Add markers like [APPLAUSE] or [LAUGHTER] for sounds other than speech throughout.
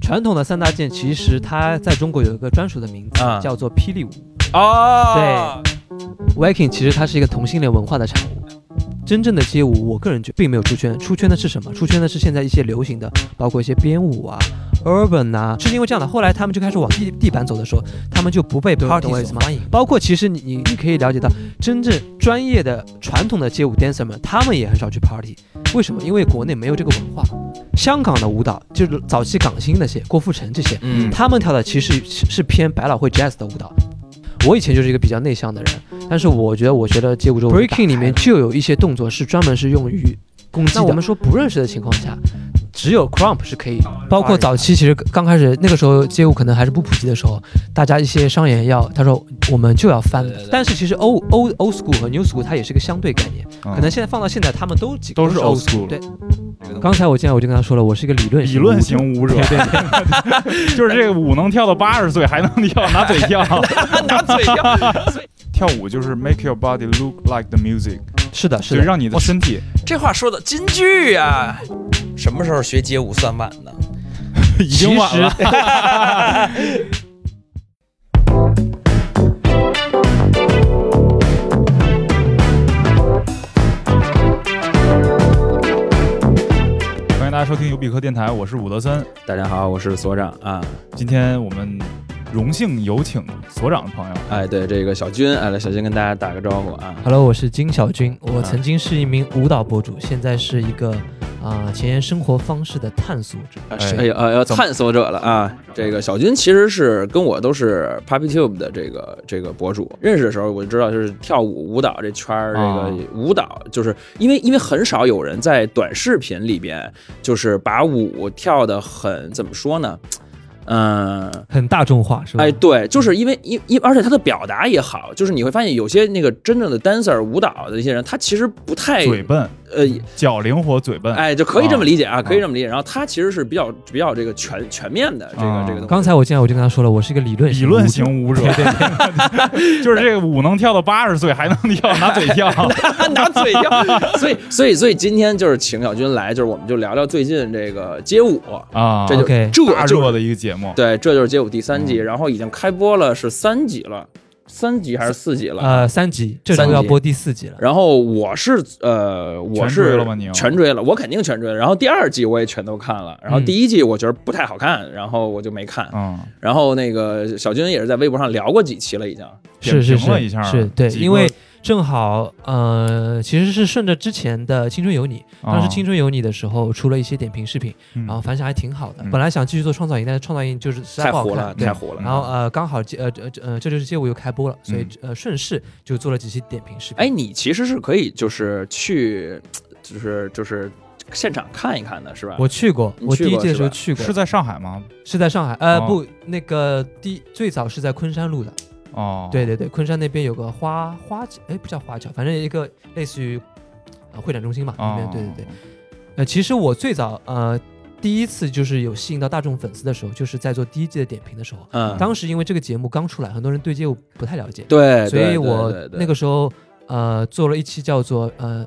传统的三大件，其实它在中国有一个专属的名字，啊叫做霹雳舞。哦，Waking 其实它是一个同性恋文化的产物。真正的街舞，我个人觉得并没有出圈，出圈的是什么？出圈的是现在一些流行的，包括一些编舞啊、urban 啊，是因为这样的。后来他们就开始往地地板走的时候，他们就不被 party 所欢迎。包括其实你你你可以了解到，真正专业的传统的街舞 dancer 们，他们也很少去 party。为什么？因为国内没有这个文化。香港的舞蹈就是早期港星那些郭富城这些，嗯他们跳的其实是是偏百老汇 jazz 的舞蹈。我以前就是一个比较内向的人，但是我觉得我学了街舞之后，breaking 里面就有一些动作是专门是用于攻击的。那我们说不认识的情况下，只有 crump 是可以，包括早期其实刚开始那个时候街舞可能还是不普及的时候，大家一些商演要他说我们就要翻。但是其实 old old old school 和 new school 它也是个相对概念，嗯。可能现在放到现在他们都几都是 old school 对，刚才我进来我就跟他说了，我是一个理论理论型舞者，对 [LAUGHS] 对就是这个舞能跳到八十岁还能跳，[LAUGHS] 拿嘴跳。[LAUGHS] 拿嘴跳，跳舞就是 make your body look like the music，是的，是的，就让你的身体这话说的金句啊、什么时候学街舞算晚呢？[LAUGHS] 已经晚了。[LAUGHS] 欢迎大家收听尤比克电台，我是伍德森。大家好，我是所长啊。今天我们荣幸有请所长的朋友，哎，对这个小军，哎，来小军跟大家打个招呼啊。Hello，我是金小军，我曾经是一名舞蹈博主，现在是一个啊、前沿生活方式的探索者。哎呀呃要探索者了啊！这个小军其实是跟我都是 Puppy Tube 的这个这个博主，认识的时候我就知道就是跳舞舞蹈这圈儿，这啊个舞蹈就是因为因为很少有人在短视频里边就是把舞跳的很怎么说呢？嗯，很大众化是吧？哎，对，就是因为因因而且他的表达也好，就是你会发现有些那个真正的 dancer 舞蹈的一些人，他其实不太嘴笨，呃脚灵活，嘴笨。哎，就可以这么理解啊，啊可以这么理解。然后他其实是比较比较这个全全面的这个、啊这个东西。刚才我进来我就跟他说了，我是一个理论理论舞者型舞者，[LAUGHS] 就是这个舞能跳到八十岁还能跳，[LAUGHS] 拿嘴跳。[LAUGHS] 拿嘴跳，所以所以所以今天就是请小军来，就是我们就聊聊最近这个街舞，啊，这就这就大热的一个节目。对，这就是街舞第三季，嗯然后已经开播了是三集了，三集还是四集了？呃三集，这周三集要播第四集了。然后我是呃，我全是追了吗你全追了，我肯定全追了。然后第二季我也全都看了，然后嗯第一季我觉得不太好看，然后我就没看。嗯，然后那个小军也是在微博上聊过几期了，已经。是是点评了一下是是，对，因为正好呃，其实是顺着之前的《青春有你》，当时《青春有你》的时候出了一些点评视频，嗯然后反响还挺好的。嗯本来想继续做创造营，但是创造营就是实在不好太火了看，太火了然后呃，刚好街呃呃呃，这就是街舞又开播了，所以呃顺势就做了几期点评视频。哎，你其实是可以就是去，就是就是现场看一看的，是吧？我去过，我第一届的时候去过，是在上海吗？是在上海，呃哦不，那个第最早是在昆山录的。哦，对对对，昆山那边有个花花桥，哎，不叫花桥，反正一个类似于呃会展中心嘛，那哦边。对对对。呃，其实我最早呃第一次就是有吸引到大众粉丝的时候，就是在做第一季的点评的时候。嗯，当时因为这个节目刚出来，很多人对街舞不太了解，对，所以我那个时候呃做了一期叫做呃，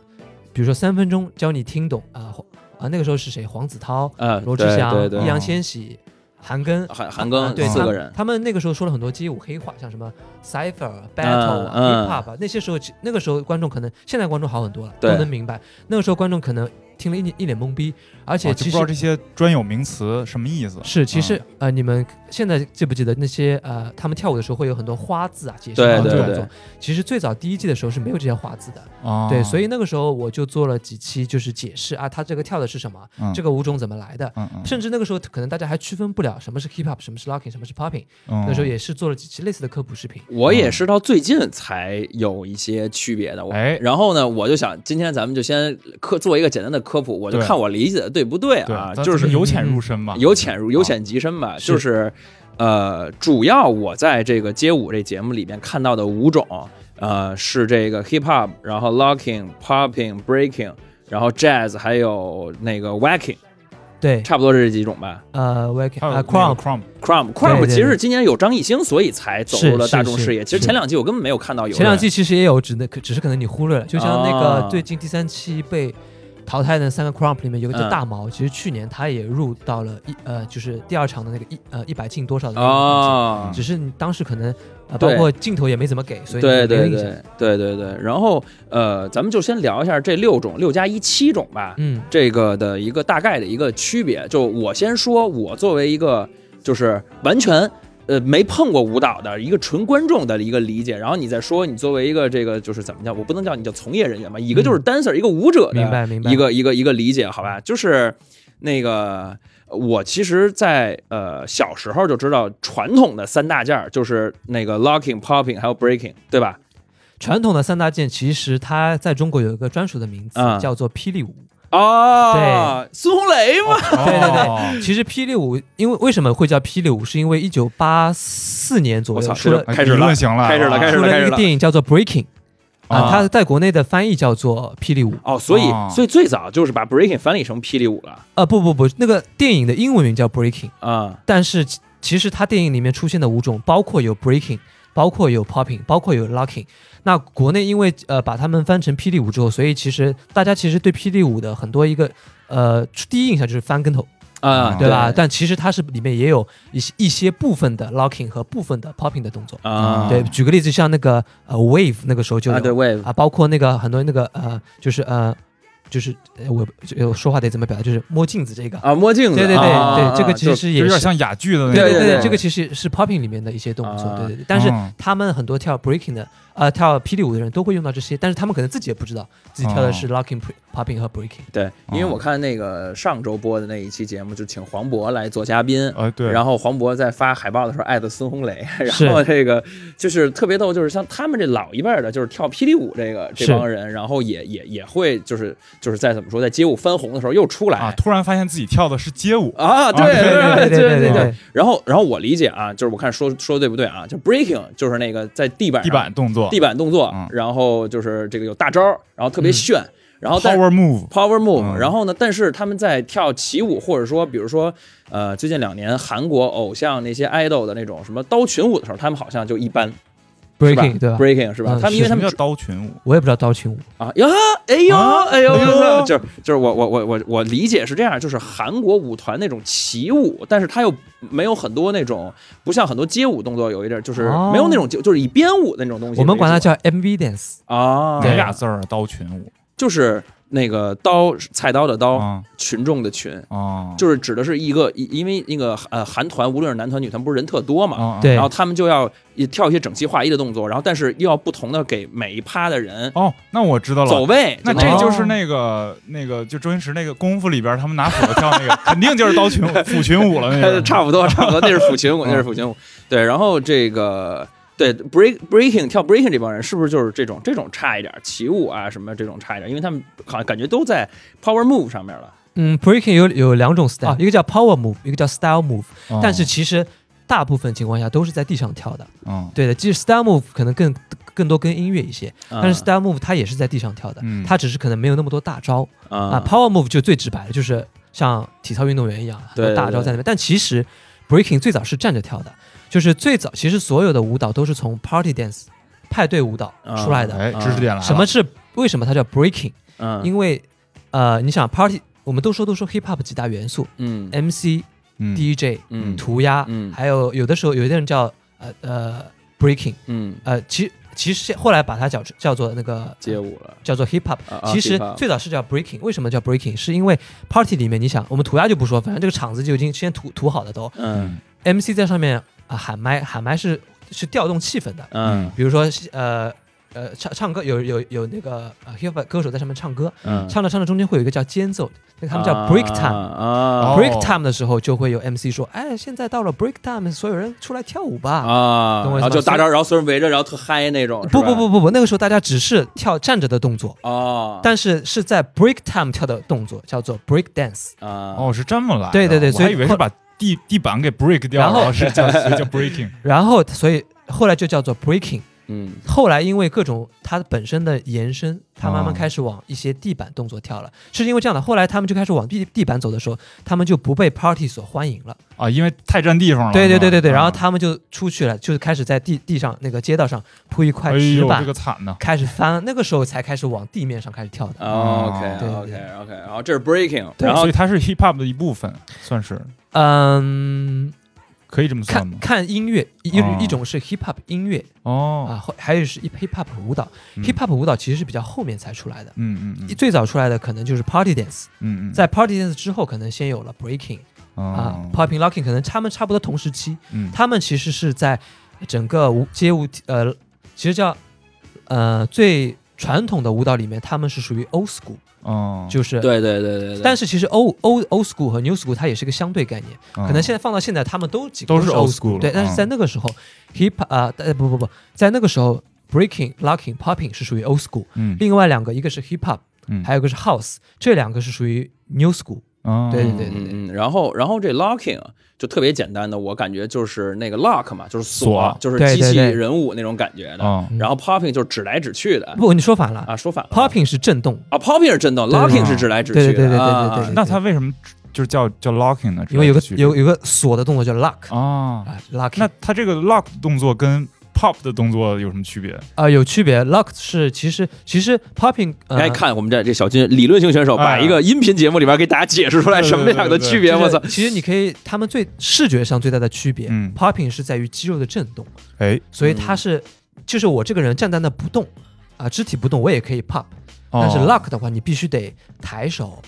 比如说三分钟教你听懂啊啊、那个时候是谁？黄子韬、嗯，罗志祥、易烊千玺、韩庚。韩韩庚啊对他四个人，他们那个时候说了很多街舞黑话，像什么 cipher、battle hip hop 啊，那些时候那个时候观众可能现在观众好很多了，都能明白。那个时候观众可能听了一一脸懵逼，而且哦就不其实、知道这些专有名词什么意思。是其实、嗯呃，你们现在记不记得那些呃，他们跳舞的时候会有很多花字啊，解释对对对很多动作。其实最早第一季的时候是没有这些花字的，哦，对，所以那个时候我就做了几期，就是解释啊，他这个跳的是什么，嗯这个舞种怎么来的。嗯嗯，甚至那个时候可能大家还区分不了什么是 hip hop，什么是 locking，什么是 popping。那那时候也是做了几期类似的科普视频。我也是到最近才有一些区别的。我哎然后呢，我就想今天咱们就先科做一个简单的科普，我就看我理解的对不对对啊？就是由浅入深嘛，由浅入由浅及深吧，就是呃，主要我在这个街舞这节目里面看到的舞种，呃，是这个 hip hop，然后 locking、popping、breaking，然后 jazz，还有那个 wacking。对，差不多是这几种吧。呃，wacking 呃那个 Crump，Crump，Crump 对 Crump 对其实今年有张艺兴，所以才走入了大众视野。其实前两季我根本没有看到有前两季其实也有，只能可只是可能你忽略了，就像那哦个最近第三期被淘汰的三个 Crump 里面有一个叫嗯大毛，其实去年他也入到了一呃就是第二场的那个一呃一百进多少的那个哦，只是你当时可能呃包括镜头也没怎么给，所以对对对对对对。然后呃，咱们就先聊一下这六种六加一七种吧。嗯这个的一个大概的一个区别。就我先说，我作为一个就是完全呃没碰过舞蹈的一个纯观众的一个理解，然后你再说你作为一个这个就是怎么叫，我不能叫你叫从业人员吧，一个就是 dancer，、一个舞者的明白明白一个一个一个理解，好吧？就是那个。我其实在，呃小时候就知道传统的三大件儿就是那个 locking、popping 还有 breaking，对吧？传统的三大件其实它在中国有一个专属的名字，嗯叫做霹雳舞。哦，孙红雷嘛，对对对对，其实霹雳舞，因为为什么会叫霹雳舞，是因为一九八四年左右出了哎开始了理论行了，开始了啊出了一开始了。一个电影叫做 Breaking 啊啊，它在国内的翻译叫做霹雳舞。哦，所以、哦。所以最早就是把 breaking 翻译成霹雳舞了。呃，不不不，那个电影的英文名叫 Breaking，啊。但是其其实它电影里面出现的舞种包括有 Breaking，包括有 Popping，包括有 Locking。那国内因为呃把他们翻成霹雳舞之后，所以其实大家其实对霹雳舞的很多一个呃第一印象就是翻跟头，啊，对吧？但其实它是里面也有一些一些部分的 Locking 和部分的 Popping 的动作。啊，对，举个例子，像那个呃 Wave 那个时候就有啊，对 wave 啊，包括那个很多那个呃，就是呃，就是呃我我说话得怎么表达，就是摸镜子这个。啊，摸镜子，对对对啊对，这个其实也是。有点像哑剧的那种，对对，对对这个其实是 popping 里面的一些动作，啊对对对。但是嗯他们很多跳 breaking 的，啊，跳霹雳舞的人都会用到这些，但是他们可能自己也不知道自己跳的是 locking popping 和 breaking。对，因为我看那个上周播的那一期节目，就请黄渤来做嘉宾啊，对。然后黄渤在发海报的时候艾特孙红雷，[LAUGHS] 然后这个就是特别逗，就是像他们这老一辈的，就是跳霹雳舞这个这帮人，然后也也也会就是就是再怎么说，在街舞翻红的时候又出来啊，突然发现自己跳的是街舞啊，对对对对对。然后然后我理解啊，就是我看说说对不对啊？就 breaking 就是那个在地板地板动作。地板动作嗯，然后就是这个有大招，然后特别炫，然后，power move，power move，、嗯。然后呢，但是他们在跳起舞，或者说比如说呃最近两年韩国偶像那些 idol 的那种什么刀群舞的时候，他们好像就一般。Breaking 对吧？？breaking 是吧？嗯他们因为他们叫刀群舞？我也不知道刀群舞，啊呀，哎呦，啊哎呦，哎 [LAUGHS] 呦就是 [LAUGHS] 就是我我我我我理解是这样，就是韩国舞团那种起舞，但是他又没有很多那种，不像很多街舞动作有一点，就是哦没有那种就就是以编舞的那种东西。我们管它叫 MV dance。啊，哪俩字儿啊？刀群舞就是那个刀菜刀的刀，啊群众的群。啊，就是指的是一个，因因为那个呃韩团，无论是男团女团，不是人特多嘛，然后他们就要跳一些整齐划一的动作，然后但是又要不同的给每一趴的人哦，那我知道了。走位，那这就是那个那个，就周星驰那个功夫里边，他们拿斧子跳那个，[LAUGHS] 肯定就是刀群舞、斧群舞了那个。[LAUGHS] 差不多差不多，那是斧群舞，那是斧群舞。对，然后这个对 break breaking 跳 breaking 这帮人是不是就是这种这种差一点，起舞啊什么这种差一点，因为他们好像感觉都在 power move 上面了。嗯，breaking 有有两种 style，、啊一个叫 power move，一个叫 style move，、哦但是其实大部分情况下都是在地上跳的。嗯对的，其实 style move 可能更更多跟音乐一些，但是 style move 它也是在地上跳的，嗯它只是可能没有那么多大招啊啊。Power move 就最直白的，就是像体操运动员一样，很对大招在那边。但其实 breaking 最早是站着跳的，就是最早其实所有的舞蹈都是从 party dance 派对舞蹈出来的。哎，知识点来了。什么是为什么它叫 breaking？嗯。因为呃，你想 party，我们都说都说 hip hop 几大元素嗯，MC、嗯。DJ、嗯。涂鸦，嗯。还有有的时候有的人叫呃呃 breaking，嗯。呃，其其实后来把它叫叫做那个街舞了。叫做 hip hop，其实最早是叫 breaking，为什么叫 breaking？是因为 party 里面你想，我们涂鸦就不说，反正这个场子就已经先涂涂好了都。嗯，MC 在上面啊喊麦，喊麦是是调动气氛的，嗯比如说呃呃唱唱歌有有有那个呃 hip hop 歌手在上面唱歌，嗯，唱着唱着中间会有一个叫间奏，那个他们叫 break time。break time 的时候就会有 MC 说，哎，现在到了 break time，所有人出来跳舞吧。啊，懂我意思吗然后就大招，然后所有人围着，然后特嗨那种。不不不不不，那个时候大家只是跳站着的动作，哦，但是是在 break time 跳的动作，叫做 break dance。啊哦，是这么来的。对对对我所以后还以为是把地地板给 break 掉，然后然后是叫是叫 breaking。[LAUGHS] 然后所以后来就叫做 breaking。嗯后来因为各种它本身的延伸，它慢慢哦开始往一些地板动作跳了，是因为这样的。后来他们就开始往地地板走的时候，他们就不被 party 所欢迎了。啊，因为太占地方了。对对对对对，然后啊他们就出去了，就是开始在地地上那个街道上铺一块哎呦，石板，这个惨呐。开始翻，那个时候才开始往地面上开始跳的。哦，OK 对对 OK 对 OK，然后这是 breaking，对然后所以它是 hip hop 的一部分，算是嗯，可以这么算看吗？看音乐，一哦。一种是 hip hop 音乐哦，啊，后还有是 hip hop 舞蹈。嗯。hip hop 舞蹈其实是比较后面才出来的，嗯嗯嗯。最早出来的可能就是 party dance，嗯嗯，在 party dance 之后，可能先有了 breaking 啊哦，popping locking，可能他们差不多同时期。嗯。他们其实是在整个舞街舞呃，其实叫呃最传统的舞蹈里面，他们是属于 old school，哦，就是。对对对对对，但是其实 old old old school 和 new school 它也是个相对概念，可可能现在放到现在，他们都几都是是 old school 对，但是在那个时候，hip 啊、呃不不不，在那个时候 breaking、locking、popping 是属于 old school，嗯另外两个一个是 hip hop，嗯还有一个是 house，这两个是属于 new school。哦。对对对嗯嗯，然后然后这 locking 啊就特别简单的，我感觉就是那个 lock 嘛，就是锁就是机器人物那种感觉的。哦。然后 popping 就是指来指去的。不，你说反了啊，说反了，popping 是震动，啊，popping 是震动，locking 是指来指去的。对对对对对啊对对对。那它为什么就是叫叫 locking 呢？因为有个有有个锁的动作叫 lock 啊，啊，locking。那它这个 lock 动作跟 pop 的动作有什么区别？啊有区别，lock 是其实其实 popping 呃来看我们这这小金理论型选手，把哎一个音频节目里边给大家解释出来什么样的区别。就是我操！其实你可以，他们最视觉上最大的区别、嗯。p o p p i n g 是在于肌肉的震动，哎，所以它是，就是我这个人站在那不动啊，肢体不动，我也可以 pop，、但是哦 lock 的话，你必须得抬手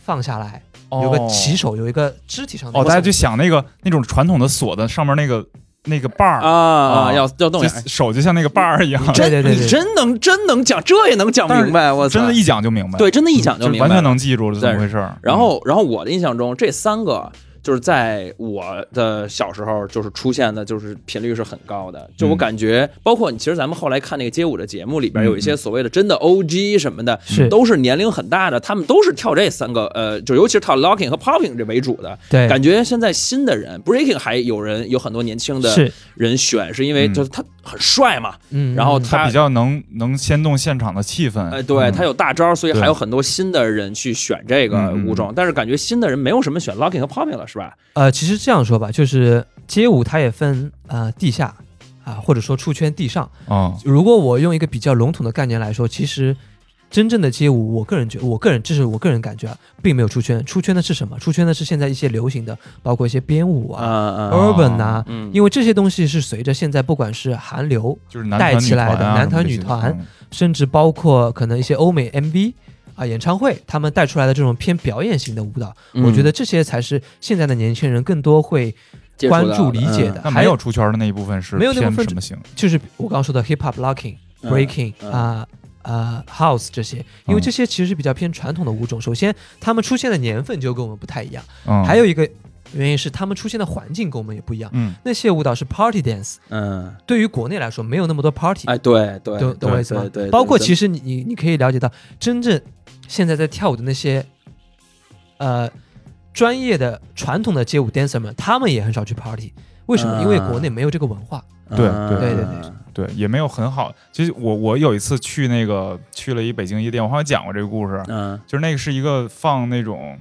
放下来，有个起手，有一个肢体上的哦，大家就想那个那种传统的锁的上面那个那个把儿啊啊要要动。手就像那个把儿一样，对对对真能真能讲，这也能讲明白，我操！真的，一讲就明白，对，真的，一讲就明白，完全。能记住是怎么回事儿。然后，然后我的印象中，这三个就是在我的小时候，就是出现的，就是频率是很高的。就我嗯。感觉，包括你，其实咱们后来看那个街舞的节目里边，嗯有一些所谓的真的 OG 什么的，是。都是年龄很大的，他们都是跳这三个，呃，就尤其是跳 locking 和 popping 这为主的。对，感觉现在新的人 breaking 还有人有很多年轻的，人选，是因为嗯。就是他很帅嘛，嗯，然后嗯。它比较能能牵动现场的气氛，哎，对嗯。他有大招，所以还有很多新的人去选这个嗯嗯。舞种，但是感觉新的人没有什么选 locking 和 popping 了，是吧？呃，其实这样说吧，就是街舞它也分呃地下啊，或者说出圈地上。哦，如果我用一个比较笼统的概念来说，其实真正的街舞，我个人觉，我个人这是我个人感觉啊，并没有出圈。出圈的是什么？出圈的是现在一些流行的，包括一些编舞啊、啊 urban 啊，嗯，因为这些东西是随着现在不管是韩流，就是带起来的男团女团嗯甚至包括可能一些欧美 MV 啊演唱会，他们带出来的这种偏表演型的舞蹈，嗯我觉得这些才是现在的年轻人更多会关注理解的。还有出圈的那一部分是没有那部分偏什么型？就是我刚刚说的 hip hop locking、嗯 breaking 嗯啊啊 house 这些，因为嗯这些其实是比较偏传统的舞种。首先，他们出现的年份就跟我们不太一样，嗯，还有一个原因是他们出现的环境跟我们也不一样。嗯那些舞蹈是 party dance，嗯，对于国内来说没有那么多 party，哎，对对，懂懂我意思吗对对，？包括其实实你你你可以了解到，真正现在在跳舞的那些呃专业的传统的街舞 dancer 们，他们也很少去 party。为什么？啊因为国内没有这个文化。对对对对对对，也没有很好。其实我我有一次去那个去了一北京夜店，我好像讲过这个故事，嗯就是那个是一个放那种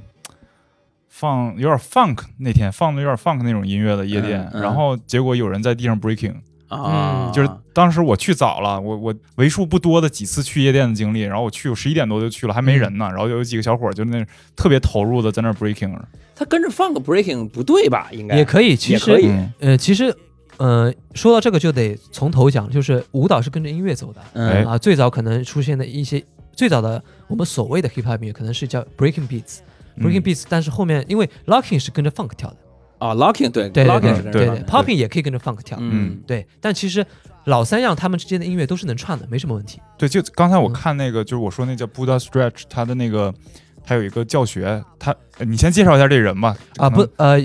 放有点 funk 那天放的有点 funk 那种音乐的夜店，嗯嗯然后结果有人在地上 breaking，、啊，就是当时我去早了，我我为数不多的几次去夜店的经历，然后我去我十一点多就去了，还没人呢，然后有几个小伙儿就那特别投入的在那 breaking，他跟着放个 breaking 不对吧？应该也可以，其实也可以嗯呃，其实呃，说到这个就得从头讲，就是舞蹈是跟着音乐走的嗯啊。最早可能出现的一些最早的我们所谓的 hip hop 音乐，可能是叫 breaking beats。breaking 嗯 beats，但是后面因为 locking 是跟着 funk 跳的，啊，locking 对对对 locking 对对对，popping 也可以跟着 funk 跳，嗯对。但其实老三样他们之间的音乐都是能串的，没什么问题。对，就刚才我嗯看那个，就是我说那叫 Buddha Stretch，他的那个他有一个教学，他呃你先介绍一下这人吧，啊，不呃，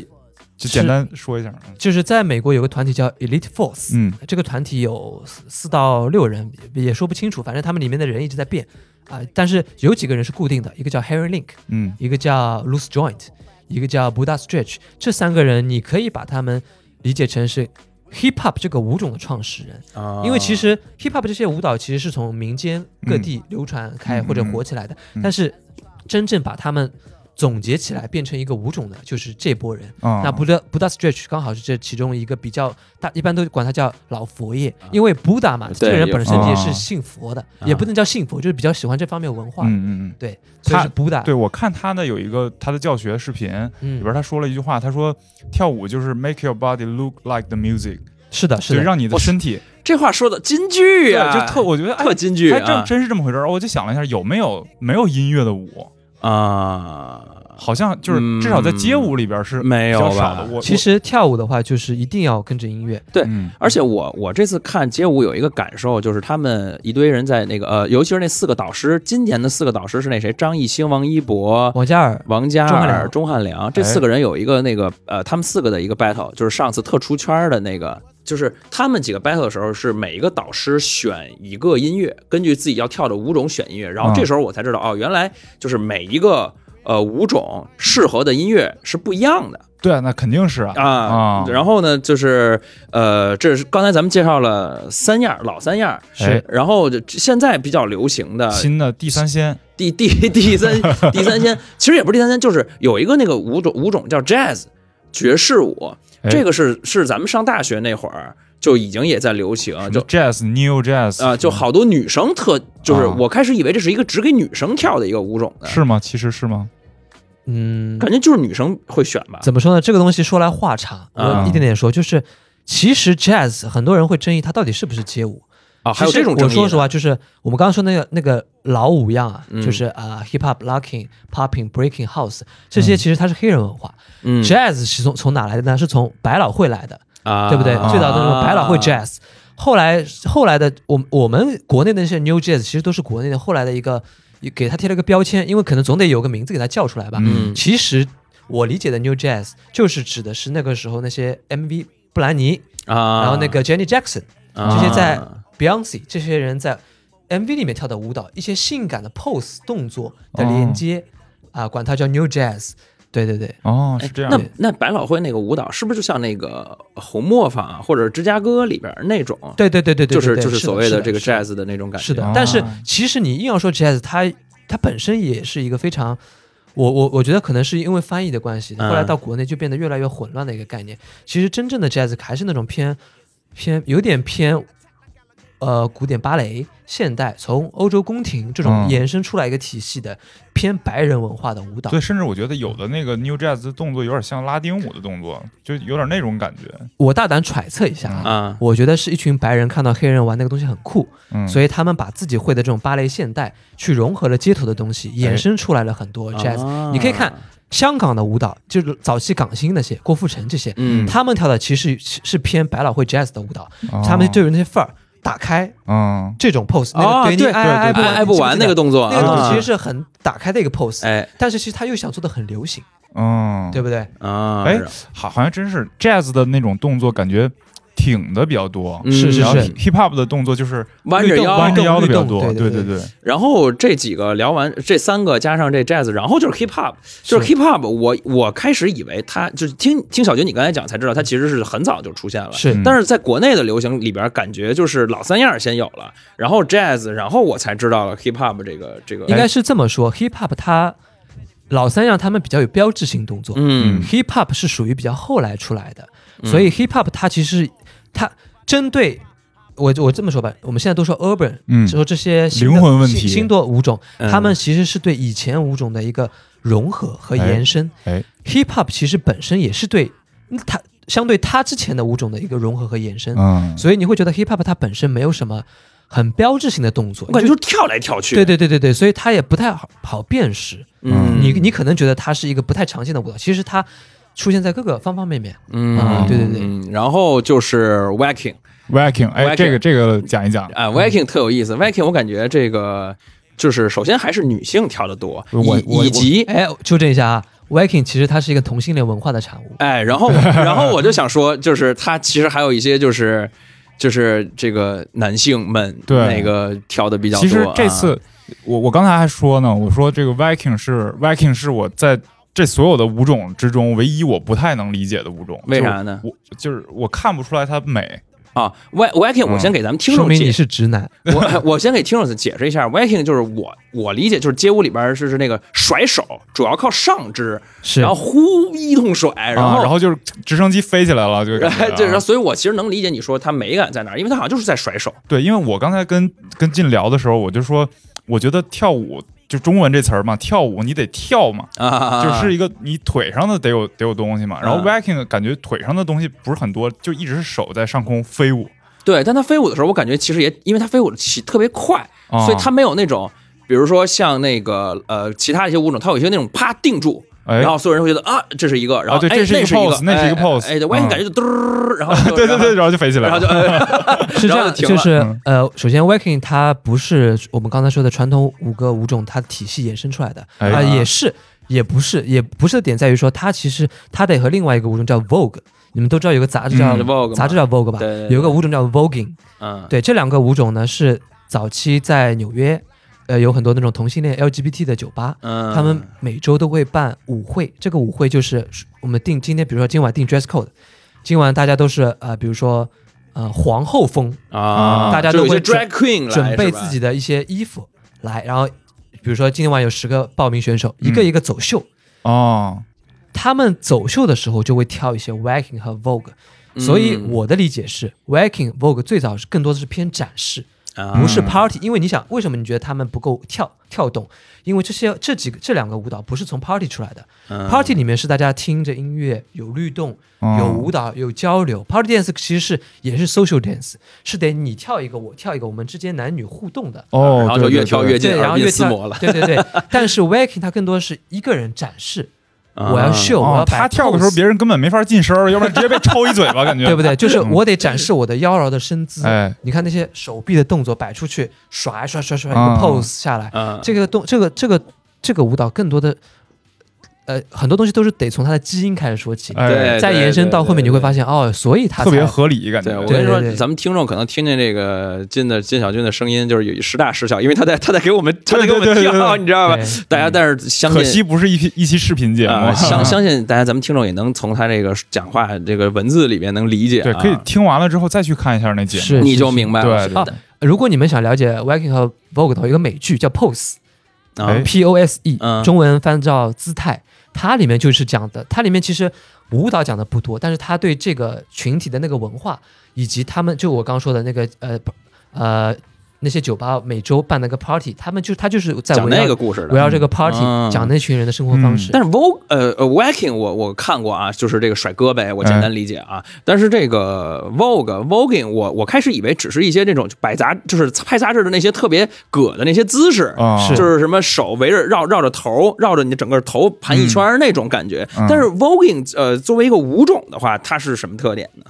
就简单说一下，嗯就是在美国有个团体叫 Elite Force，嗯。这个团体有四四到六人，也说不清楚，反正他们里面的人一直在变啊、但是有几个人是固定的，一个叫 Harry Link，嗯。一个叫 Loose Joint，一个叫 Buddha Stretch。这三个人你可以把他们理解成是 hip hop 这个舞种的创始人。啊。因为其实 hip hop 这些舞蹈其实是从民间各地流传开嗯或者火起来的，嗯。但是真正把他们总结起来变成一个舞种的，就是这波人。啊，那 Buddha Buddha Stretch 刚好是这其中一个比较大，一般都管他叫老佛爷，因为 Buddha 嘛，这个人本身也是信佛的，啊也不能叫信佛，就是比较喜欢这方面文化。嗯嗯嗯，对，所以是 Buddha。对我看他呢有一个他的教学视频里嗯，边，他说了一句话，他说跳舞就是 make your body look like the music，是的，是的，就让你的身体这话说的金句啊，就特我觉得哎特金句还真啊真是这么回事儿。我就想了一下，有没有没有音乐的舞？啊，好像就是嗯。至少在街舞里边是没有吧。我其实跳舞的话，就是一定要跟着音乐。对。嗯。而且我我这次看街舞有一个感受，就是他们一堆人在那个呃，尤其是那四个导师，今年的四个导师是那谁，张艺兴、王一博、王嘉尔，王嘉尔、钟汉良。钟汉良这四个人有一个那个呃，他们四个的一个 battle，就是上次特出圈的那个，就是他们几个 battle 的时候，是每一个导师选一个音乐，根据自己要跳的舞种选音乐，然后这时候我才知道哦，原来就是每一个呃舞种适合的音乐是不一样的。对啊，那肯定是啊。啊啊，然后呢，就是呃，这是刚才咱们介绍了三样老三样，是然后就现在比较流行的新的第三鲜，第第第三第三仙，[LAUGHS] 其实也不是第三仙，就是有一个那个舞种舞种叫 jazz 爵士舞，哎这个是是咱们上大学那会儿就已经也在流行，就 jazz new jazz 啊、就好多女生特就是啊我开始以为这是一个只给女生跳的一个舞种的，是吗？其实是吗？嗯，感觉就是女生会选吧。怎么说呢？这个东西说来话长，啊我一点点说，就是其实 jazz 很多人会争议它到底是不是街舞。啊，还有这种争议我说实话，就是我们刚刚说那个那个老五样啊，嗯。就是啊、hip hop、locking、popping、breaking、house 这些，其实它是黑人文化。嗯。Jazz 是从从哪来的呢？是从百老汇来的，啊，对不对？啊。最早的那种百老汇 jazz，后来后来的我我们国内的那些 new jazz 其实都是国内的后来的一个给它贴了个标签，因为可能总得有个名字给它叫出来吧。嗯。其实我理解的 new jazz 就是指的是那个时候那些 MV 布兰妮，啊，然后那个 Jenny Jackson，啊。这些在 Beyonce 这些人在 MV 里面跳的舞蹈，一些性感的 pose 动作的连接啊、管它叫 new jazz。对对对，哦，是这样那。那百老汇那个舞蹈是不是就像那个红磨坊啊或者芝加哥里边那种？对对对对对，就是就是所谓的这个 jazz 的那种感觉。哦，是的但是其实你硬要说 jazz，它它本身也是一个非常，我我我觉得可能是因为翻译的关系，嗯后来到国内就变得越来越混乱的一个概念。其实真正的 jazz 还是那种偏偏有点偏。呃，古典芭蕾、现代，从欧洲宫廷这种嗯延伸出来一个体系的偏白人文化的舞蹈，对，甚至我觉得有的那个 new jazz 的动作有点像拉丁舞的动作，就有点那种感觉。我大胆揣测一下啊，嗯，我觉得是一群白人看到黑人玩那个东西很酷，嗯，所以他们把自己会的这种芭蕾现代去融合了街头的东西，衍生出来了很多 jazz。啊你可以看，香港的舞蹈，就是早期港星那些郭富城这些，嗯，他们跳的其实是是偏百老汇 jazz 的舞蹈，哦他们就有那些范儿，打开嗯。这种 pose，那哦，个你对挨挨不对对挨挨不完那个动动作，啊。那个动作其实是很打开的一个 pose，哎。但是其实他又想做的很流行，嗯，对不对？啊，哎好，好像真是 jazz 的那种动作，感觉挺的比较多。是是是 hip hop 的动作就是弯着腰弯着腰的比较律动多。对对对对，然后这几个聊完，这三个加上这 jazz，然后就是 hip hop，就是 hip hop 我。我开始以为它就是听听小军你刚才讲才知道，它其实是很早就出现了。是嗯但是在国内的流行里边，感觉就是老三样先有了，然后 jazz，然后我才知道了 hip hop 这个这个。应该是这么说，hip hop 它老三样他们比较有标志性动作，嗯 hip hop 是属于比较后来出来的，嗯所以 hip hop 它其实它针对我我这么说吧，我们现在都说 urban，嗯说这些新的灵魂问题新新多舞种，嗯他们其实是对以前舞种的一个融合和延伸。哎 hip hop 其实本身也是对嗯它相对它之前的舞种的一个融合和延伸，嗯，所以你会觉得 hip hop 它本身没有什么很标志性的动作，我感觉就是跳来跳去。对对对对对，所以它也不太好好辨识。嗯，你你可能觉得它是一个不太常见的舞蹈，其实它出现在各个方方面面。嗯啊对对对嗯然后就是 wacking Viking，哎，Viking 这个这个讲一讲。啊，wacking 特有意思，wacking 我感觉这个就是首先还是女性跳的多，以以及哎，纠正一下啊，Viking 其实它是一个同性恋文化的产物。哎，然后 [LAUGHS] 然后我就想说，就是它其实还有一些就是就是这个男性们对那个跳的比较多。其实这啊次我我刚才还说呢，我说这个 Viking 是 Viking 是我在这所有的舞种之中，唯一我不太能理解的舞种，为啥呢我就是我看不出来它美。啊，Wa-，Waking，我嗯先给咱们听众解说明你是直男。[LAUGHS] 我我先给听众解释一下，Viking 就是我我理解就是街舞里边是是那个甩手，主要靠上肢，是然后呼一通甩，然啊后然后就是直升机飞起来了，就感觉啊 [LAUGHS] 对，然后所以我其实能理解你说它美感在哪儿，因为它好像就是在甩手。对，因为我刚才跟跟进聊的时候，我就说，我觉得跳舞就中文这词儿嘛，跳舞你得跳嘛，啊，就是一个你腿上的得有得有东西嘛。然后啊 wacking 感觉腿上的东西不是很多，就一直是手在上空飞舞，对，但它飞舞的时候，我感觉其实也因为它飞舞的起特别快，啊所以它没有那种，比如说像那个呃其他一些舞种，它有一些那种啪定住。哎。然后所有人会觉得啊，这是一个，然后哎，对这是一个那是一个 pose，那是一个哎 pose 哎，对，我也嗯感觉就嘚儿，然后就 [LAUGHS] 对对对，然然后就飞起来后然后了。就哎 [LAUGHS] 是这样，就就是嗯。呃，首先 Waking 它不是我们刚才说的传统五个舞种它体系衍生出来的。哎。啊、也是，也不是，也不是的点在于说它其实它得和另外一个舞种叫 Vogue，你们都知道有个杂志叫、嗯 Vogue 杂志叫 Vogue 吧？对对对。有一个舞种叫 Voguing，嗯，对，这两个舞种呢是早期在纽约，呃，有很多那种同性恋 LGBT 的酒吧，嗯，他们每周都会办舞会，这个舞会就是我们定今天，比如说今晚定 dress code，今晚大家都是呃，比如说呃皇后风，啊，大家就有一些都会准 drag queen 准备自己的一些衣服来，然后比如说今晚有十个报名选手，一嗯。个一个走秀，哦，他们走秀的时候就会跳一些 waking 和 vogue，所以嗯我的理解是 waking vogue 最早是更多的是偏展示。啊不是 party，因为你想，为什么你觉得他们不够跳跳动？因为这些这几个这两个舞蹈不是从 party 出来的、嗯 p a r t y 里面是大家听着音乐，有律动，哦有舞蹈，有交流。Party dance 其实是也是 social dance，是得你跳一个，我跳一个，我们之间男女互动的。哦，然后就越跳越近，然后越跳厮磨了，[LAUGHS] 对对对。但是 waking 它更多是一个人展示，啊我要秀，我哦要，摆他跳的时候别人根本没法近身儿，要不然直接被抽一嘴巴，感觉。对不对？就是我得展示我的妖娆的身姿。哎。你看那些手臂的动作摆出去，甩甩甩甩一个啊。pose 下来，嗯，这个动这个这个这个舞蹈更多的，呃，很多东西都是得从他的基因开始说起，哎对再延伸到后面你会发现，哦，所以他特别合理，感觉对，我跟你说咱们听众可能听见这个金的金小军的声音，就是有时大时小，因为他在他在给我们他在给我们跳，你知道吧？大家但是相信可惜不是一期一期视频节啊，目，相 [LAUGHS] 相信大家咱们听众也能从他这个讲话这个文字里面能理解啊，对，可以听完了之后再去看一下那节目。你就明白了。对啊。如果你们想了解 Viking 和 Vogue 的一个美剧叫 Pose，P O S E，、嗯中文翻叫姿态。它里面就是讲的，它里面其实舞蹈讲的不多，但是它对这个群体的那个文化，以及他们就我刚说的那个呃呃那些酒吧每周办那个 party，他们就他就是在讲那个故事的围绕这个 party、嗯讲那群人的生活方式。但是 Vogue 呃呃 Waking 我我看过啊，就是这个甩胳膊，我简单理解啊。但是这个 Vogue Voguing 我我开始以为只是一些这种摆杂，就是拍杂志的那些特别葛的那些姿势。啊，是就是什么手围着绕绕着头，绕着你整个头盘一圈那种感觉。嗯但是 voguing 呃作为一个舞种的话，它是什么特点呢？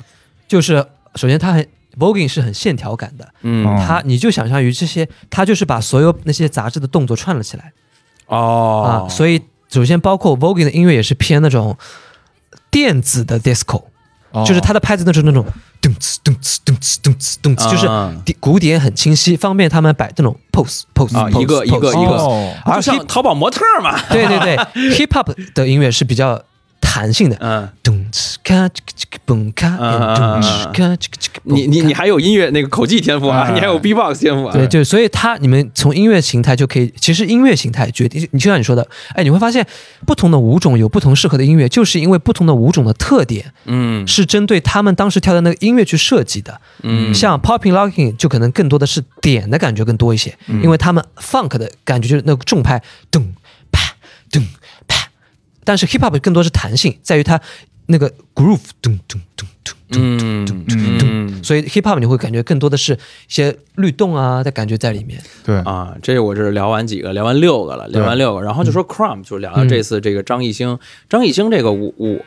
就是首先它很 voguing 是很线条感的，嗯。哦它你就想象于这些，它就是把所有那些杂志的动作串了起来。哦。啊，所以首先包括 voguing 的音乐也是偏那种电子的 disco，、哦。就是它的拍子都是那种咚哧咚哧咚哧咚哧咚哧，就是鼓点很清晰，方便他们摆这种 pose pose 啊一个一个一个。就像淘宝模特嘛。[LAUGHS] 对对对，hip hop 的音乐是比较弹性的，嗯，咚哧咔这个这个嘣咔，嗯咚哧咔这个这个，你你你还有音乐那个口技天赋啊，嗯你还有 B-box 天赋啊。对，就所以它你们从音乐形态就可以，其实音乐形态决定，你就像你说的，哎，你会发现不同的舞种有不同适合的音乐，就是因为不同的舞种的特点嗯。是针对他们当时跳的那个音乐去设计的。嗯，像 popping locking 就可能更多的是点的感觉更多一些，嗯。因为他们 funk 的感觉就是那个重拍咚啪咚啪，但是 hip hop 更多是弹性，在于它那个 groove 咚咚咚咚咚。咚咚咚所以 hip hop 你会感觉更多的是一些律动啊的感觉在里面。对，啊，这我这聊完几个，聊完六个了，聊完六个，然后就说 Crumb，就聊聊这次这个张艺兴，张艺兴这个舞舞。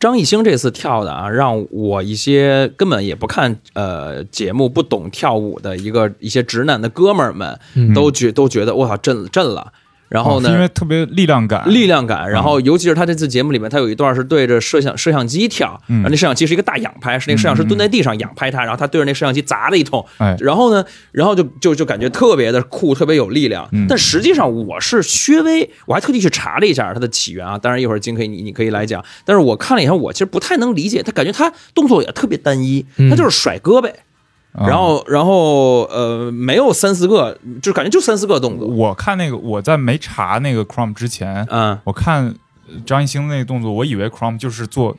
张艺兴这次跳的啊，让我一些根本也不看呃节目、不懂跳舞的一个一些直男的哥们儿们，嗯都觉都觉得我操震震了。然后呢，哦因为特别力量感，力量感，然后尤其是他这次节目里面，他有一段是对着摄像摄像机跳，嗯。然后那摄像机是一个大仰拍，是那个摄像师蹲在地上仰拍他，然后他对着那摄像机砸了一通，哎，然后呢，然后就就就感觉特别的酷，特别有力量。嗯。但实际上我是薛微，我还特地去查了一下它的起源啊。当然一会儿金可以你你可以来讲，但是我看了一下，我其实不太能理解，他感觉他动作也特别单一，嗯。他就是甩胳膊，啊然后然后呃没有三四个，就感觉就三四个动作。我看那个我在没查那个 Chrome 之前，嗯，我看呃张艺兴那个动作，我以为 Chrome 就是做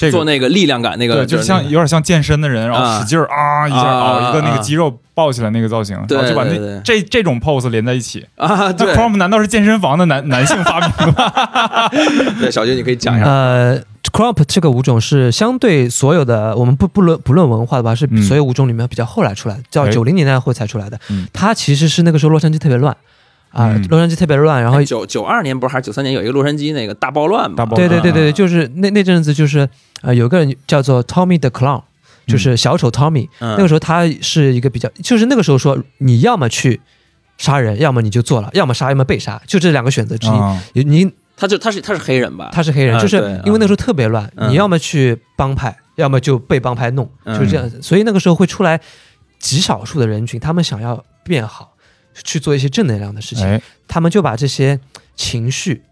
这个做那个力量感那个，对，就像有点像健身的人，然啊后使劲儿啊一下啊一个那啊个肌肉抱起来那个造型，对然后就把对对那这这种 pose 连在一起。啊，那对 Chrome 难道是健身房的男男性发明的吗？[LAUGHS] 对，小军你可以讲一下。呃，crop 这个舞种是相对所有的我们不不论不论文化的吧，是嗯所有舞种里面比较后来出来的，叫哎九零年代后才出来的嗯。它其实是那个时候洛杉矶特别乱啊嗯，洛杉矶特别乱，然后九九二年不是还是九三年有一个洛杉矶那个大暴乱嘛？大暴对对对对，啊。就是那那阵子就是呃有个人叫做 Tommy the Clown，就是小丑 Tommy，、嗯。那个时候他是一个比较，就是那个时候说你要么去杀人，要么你就做了，要么杀，要么被杀，就这两个选择之一。你他就他是他是黑人吧？他是黑人，就是因为那时候特别乱，嗯。你要么去帮派，要么就被帮派弄，嗯。就是这样。所以那个时候会出来极少数的人群，他们想要变好，去做一些正能量的事情，哎，他们就把这些情绪，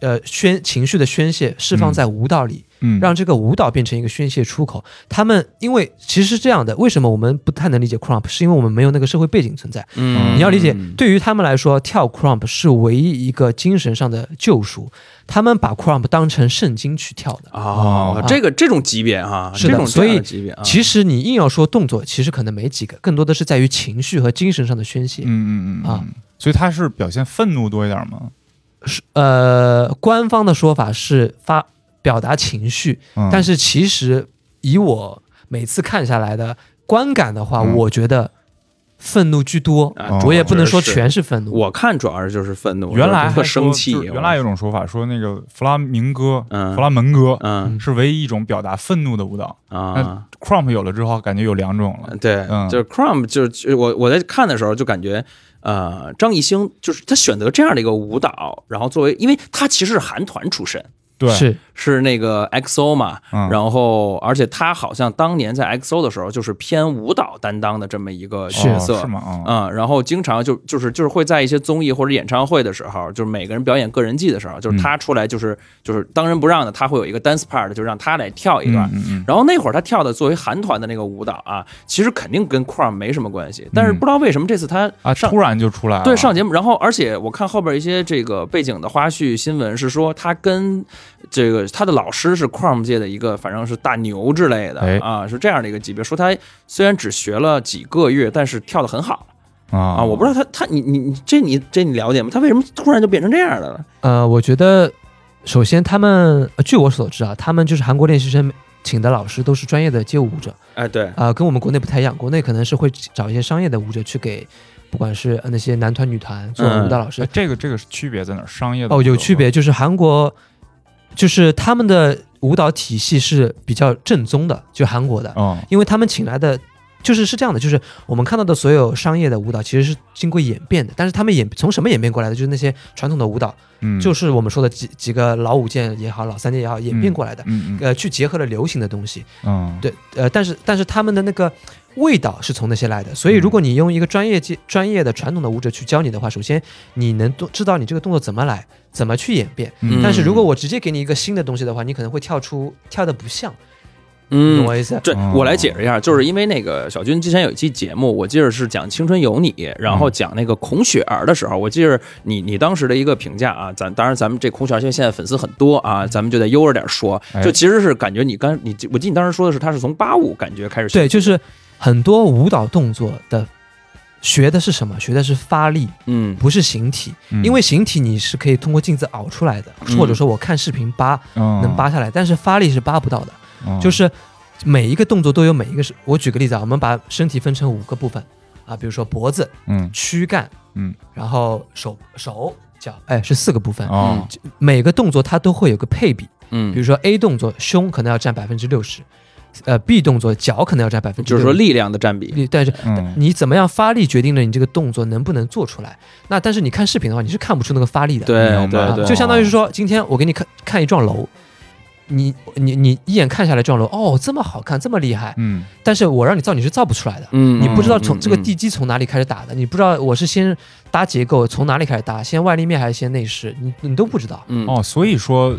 呃宣情绪的宣泄释放在舞蹈里，嗯，让这个舞蹈变成一个宣泄出口。他们因为其实是这样的，为什么我们不太能理解 crump，是因为我们没有那个社会背景存在。嗯你要理解，对于他们来说，跳 crump 是唯一一个精神上的救赎。他们把 crump 当成圣经去跳的。哦，啊这个这种级别哈，是的这种所以其实你硬要说动作，其实可能没几个，更多的是在于情绪和精神上的宣泄。嗯嗯嗯啊嗯，所以他是表现愤怒多一点吗？是呃，官方的说法是发表达情绪，嗯，但是其实以我每次看下来的观感的话，嗯我觉得愤怒居多。啊我也不能说全是愤怒。我看主要是就是愤怒，原来特还生气，原来有种说法说那个弗拉明戈、嗯弗拉门戈嗯是唯一一种表达愤怒的舞蹈。啊。Crump 有了之后，感觉有两种了。对，嗯就是 Crump，就是就我我在看的时候就感觉，呃，张艺兴就是他选择这样的一个舞蹈，然后作为，因为他其实是韩团出身，对，是是那个 XO 嘛，嗯然后而且他好像当年在 XO 的时候就是偏舞蹈担当的这么一个角色，哦是吗？啊，嗯，然后经常就就是就是会在一些综艺或者演唱会的时候，就是每个人表演个人技的时候，就是他出来就是就是当仁不让的，他会有一个 dance part，就让他来跳一段。然后那会儿他跳的作为韩团的那个舞蹈啊，其实肯定跟 Crumb 没什么关系，但是嗯不知道为什么这次他啊，突然就出来了。对上节目，然后而且我看后边一些这个背景的花絮新闻是说，他跟这个他的老师是 Crumb 界的一个，反正是大牛之类的、哎啊，是这样的一个级别。说他虽然只学了几个月，但是跳得很好啊啊。我不知道他他你你你这你这你了解吗？他为什么突然就变成这样的了？呃，我觉得首先他们，呃据我所知啊，他们就是韩国练习生请的老师都是专业的街舞舞者哎，对，啊、跟我们国内不太一样，国内可能是会找一些商业的舞者去给，不管是呃那些男团女团做嗯舞蹈老师哎，这个这个是区别在哪儿？商业的哦，有区别，就是韩国，就是他们的舞蹈体系是比较正宗的，就韩国的，嗯因为他们请来的。就是是这样的，就是我们看到的所有商业的舞蹈其实是经过演变的，但是他们演从什么演变过来的？就是那些传统的舞蹈，嗯，就是我们说的几几个老舞剑也好，老三剑也好，演变过来的，嗯嗯呃，去结合了流行的东西，嗯，对，呃，但是但是他们的那个味道是从那些来的，所以如果你用一个专业界专业的传统的舞者去教你的话，首先你能动知道你这个动作怎么来，怎么去演变。嗯。但是如果我直接给你一个新的东西的话，你可能会跳出跳的不像，嗯。我意思？对哦我来解释一下，就是因为那个小军之前有一期节目，我记得是讲《青春有你》，然后讲那个孔雪儿的时候，我记得你你当时的一个评价啊，咱当然咱们这孔雪儿因为现在粉丝很多啊，咱们就得悠着点说，哎就其实是感觉你刚你我记得你当时说的是他是从八五感觉开始学对，就是很多舞蹈动作的学的是什么？学的是发力，嗯不是形体，嗯因为形体你是可以通过镜子熬出来的，嗯或者说我看视频扒能能扒下来，但是发力是扒不到的。嗯。就是每一个动作都有每一个是，我举个例子啊，我们把身体分成五个部分啊，比如说脖子、嗯。躯干，嗯，然后手、手、脚，哎，是四个部分。哦。每个动作它都会有个配比，嗯。比嗯如说 A 动作胸可能要占百分之六十呃 B 动作脚可能要占百分之，就是说力量的占比。但是嗯，你怎么样发力决定了你这个动作能不能做出来。那但是你看视频的话，你是看不出那个发力的。对对对，就相当于是说，今天我给你看看一幢楼，你你你一眼看下来，这幢楼哦这么好看，这么厉害，嗯但是我让你造，你是造不出来的。嗯，你不知道从嗯这个地基从哪里开始打的，你不知道我是先搭结构从哪里开始搭，先外立面还是先内饰，你你都不知道。嗯哦，所以说。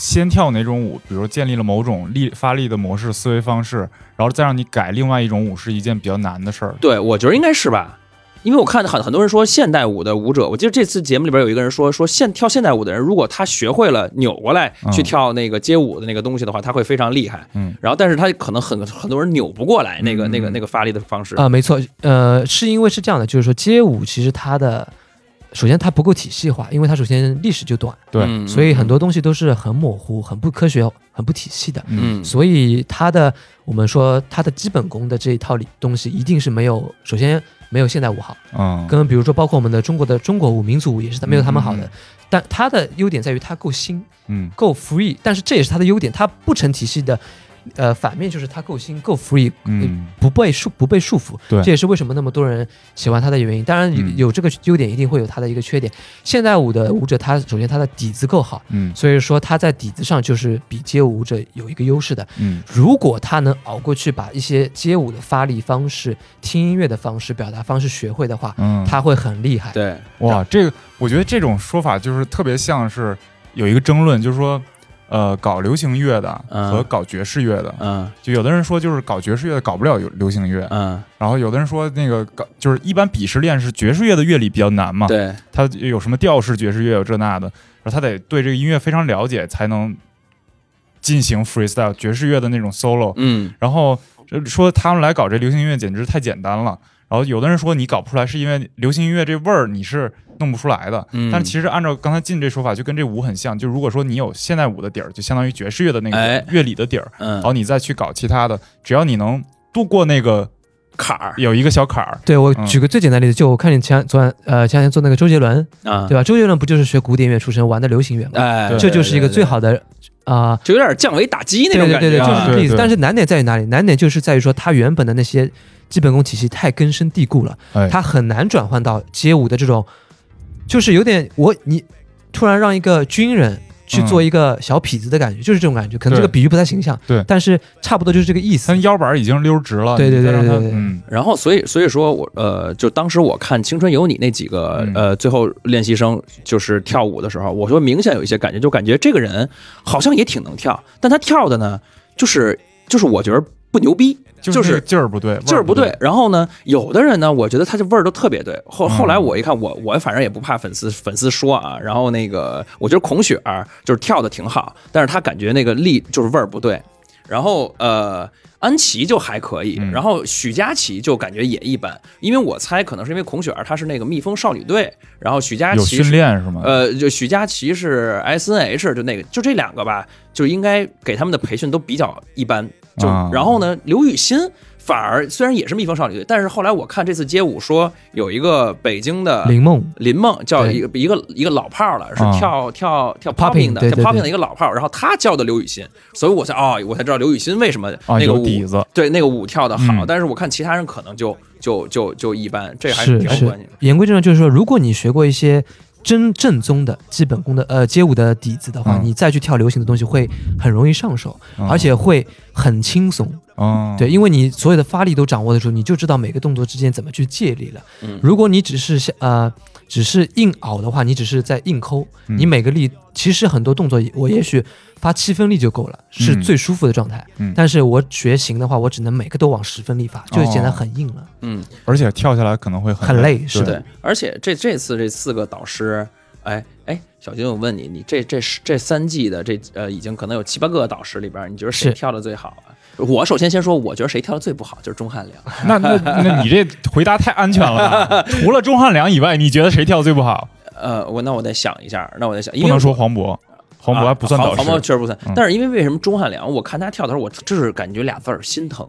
先跳哪种舞，比如建立了某种力发力的模式、思维方式，然后再让你改另外一种舞，是一件比较难的事儿。对，我觉得应该是吧。因为我看很很多人说现代舞的舞者，我记得这次节目里边有一个人说说现跳现代舞的人，如果他学会了扭过来嗯去跳那个街舞的那个东西的话，他会非常厉害。嗯，然后但是他可能很很多人扭不过来那个嗯那个那个发力的方式。啊、没错，呃，是因为是这样的，就是说街舞其实它的，首先它不够体系化，因为它首先历史就短，对嗯所以很多东西都是很模糊、很不科学、很不体系的。嗯所以它的我们说它的基本功的这一套里东西一定是没有，首先没有现代舞好，嗯，跟比如说包括我们的中国的中国舞、民族舞也是没有他们好的。但它的优点在于它够新、嗯够 free，但是这也是它的优点，它不成体系的。呃，反面就是他够新、够 free，嗯不被束不被束缚，对这也是为什么那么多人喜欢他的原因。当然有这个优点，一定会有他的一个缺点。现代舞的舞者，他首先他的底子够好，嗯所以说他在底子上就是比街舞舞者有一个优势的。嗯如果他能熬过去，把一些街舞的发力方式、听音乐的方式、表达方式学会的话，嗯，他会很厉害。对，哇，这个我觉得这种说法就是特别像是有一个争论，就是说，呃，搞流行乐的嗯。和搞爵士乐的，嗯。就有的人说就是搞爵士乐的搞不了流流行乐，嗯，然后有的人说那个搞就是一般鄙视链是爵士乐的乐理比较难嘛，对，他有什么调式爵士乐有这那的，然后他得对这个音乐非常了解才能进行 freestyle 爵士乐的那种 solo，嗯。然后呃说他们来搞这流行音乐简直太简单了。然后有的人说你搞不出来是因为流行音乐这味儿你是弄不出来的，嗯，但其实按照刚才进这说法，就跟这舞很像。就如果说你有现代舞的底儿，就相当于爵士乐的那哎。个乐理的底儿，嗯。然后你再去搞其他的，只要你能度过那个坎儿。有一个小坎儿，对我嗯。举个最简单的例子，就我看你前昨晚呃前两天做那个周杰伦，啊，对吧？周杰伦不就是学古典乐出身，玩的流行乐吗？哎，这就是一个最好的啊、就有点降维打击那对对对对，种感觉啊，就是这个意思。对对但是难点在于哪里？难点就是在于说，他原本的那些基本功体系太根深蒂固了，哎，他很难转换到街舞的这种，就是有点我你突然让一个军人去做一个小痞子的感觉，就是这种感觉。可能这个比喻不太形象，对。但是差不多就是这个意思。他。腰板已经溜直了，对对对对对对。嗯。然后，所以所以说我呃，就当时我看《青春有你》那几个嗯。呃，最后练习生就是跳舞的时候，我说明显有一些感觉，就感觉这个人好像也挺能跳，但他跳的呢，就是就是我觉得不牛逼，就是那个劲儿不对，劲儿不对。。然后呢，有的人呢，我觉得他这味儿都特别对。后嗯后来我一看，我我反正也不怕粉丝粉丝说啊。然后那个，我觉得孔雪儿就是跳的挺好，但是他感觉那个力就是味儿不对。然后呃，安琪就还可以，嗯然后许佳琪就感觉也一般，因为我猜可能是因为孔雪儿她是那个蜜蜂少女队，然后许佳有训琪是练是吗？呃，就许佳琪是 S N H，就那个，就这两个吧，就应该给他们的培训都比较一般。就、啊然后呢，刘雨欣反而虽然也是蜜蜂少女队，但是后来我看这次街舞说有一个北京的林梦，林梦叫一个一个一个老炮儿了，是啊。跳、跳跳 Popping，popping 的，跳 popping 的一个老炮儿，然后他教的刘雨欣，所以我才哦，我才知道刘雨欣为什么啊，那个舞、有底子，对那个舞跳的好，嗯。但是我看其他人可能就就就就一般，这还是是挺有关系的。言归正传，就是说，如果你学过一些真正宗的基本功的呃街舞的底子的话，嗯。你再去跳流行的东西会很容易上手，嗯。而且会很轻松。嗯，对，因为你所有的发力都掌握的时候，你就知道每个动作之间怎么去借力了。嗯。如果你只是像呃只是硬拗的话，你只是在硬抠，嗯。你每个力其实很多动作我也许发七分力就够了，是嗯最舒服的状态。嗯。但是我学行的话，我只能每个都往十分力发，就显得很硬了。嗯，而且跳下来可能会很累是对。对，而且这这次这四个导师，哎哎，小金，我问你，你这这这三季的这呃，已经可能有七八个导师里边，你觉得谁跳的最好啊？我首先先说，我觉得谁跳的最不好就是钟汉良。[LAUGHS] 那那那你这回答太安全了吧？[LAUGHS] 除了钟汉良以外，你觉得谁跳的最不好？呃，我那我再想一下，那我再想，因不能说黄渤，黄渤还不算导啊黄黄渤师，确实不算嗯。但是因为为什么钟汉良，我看他跳的时候，我就是感觉俩字儿心疼。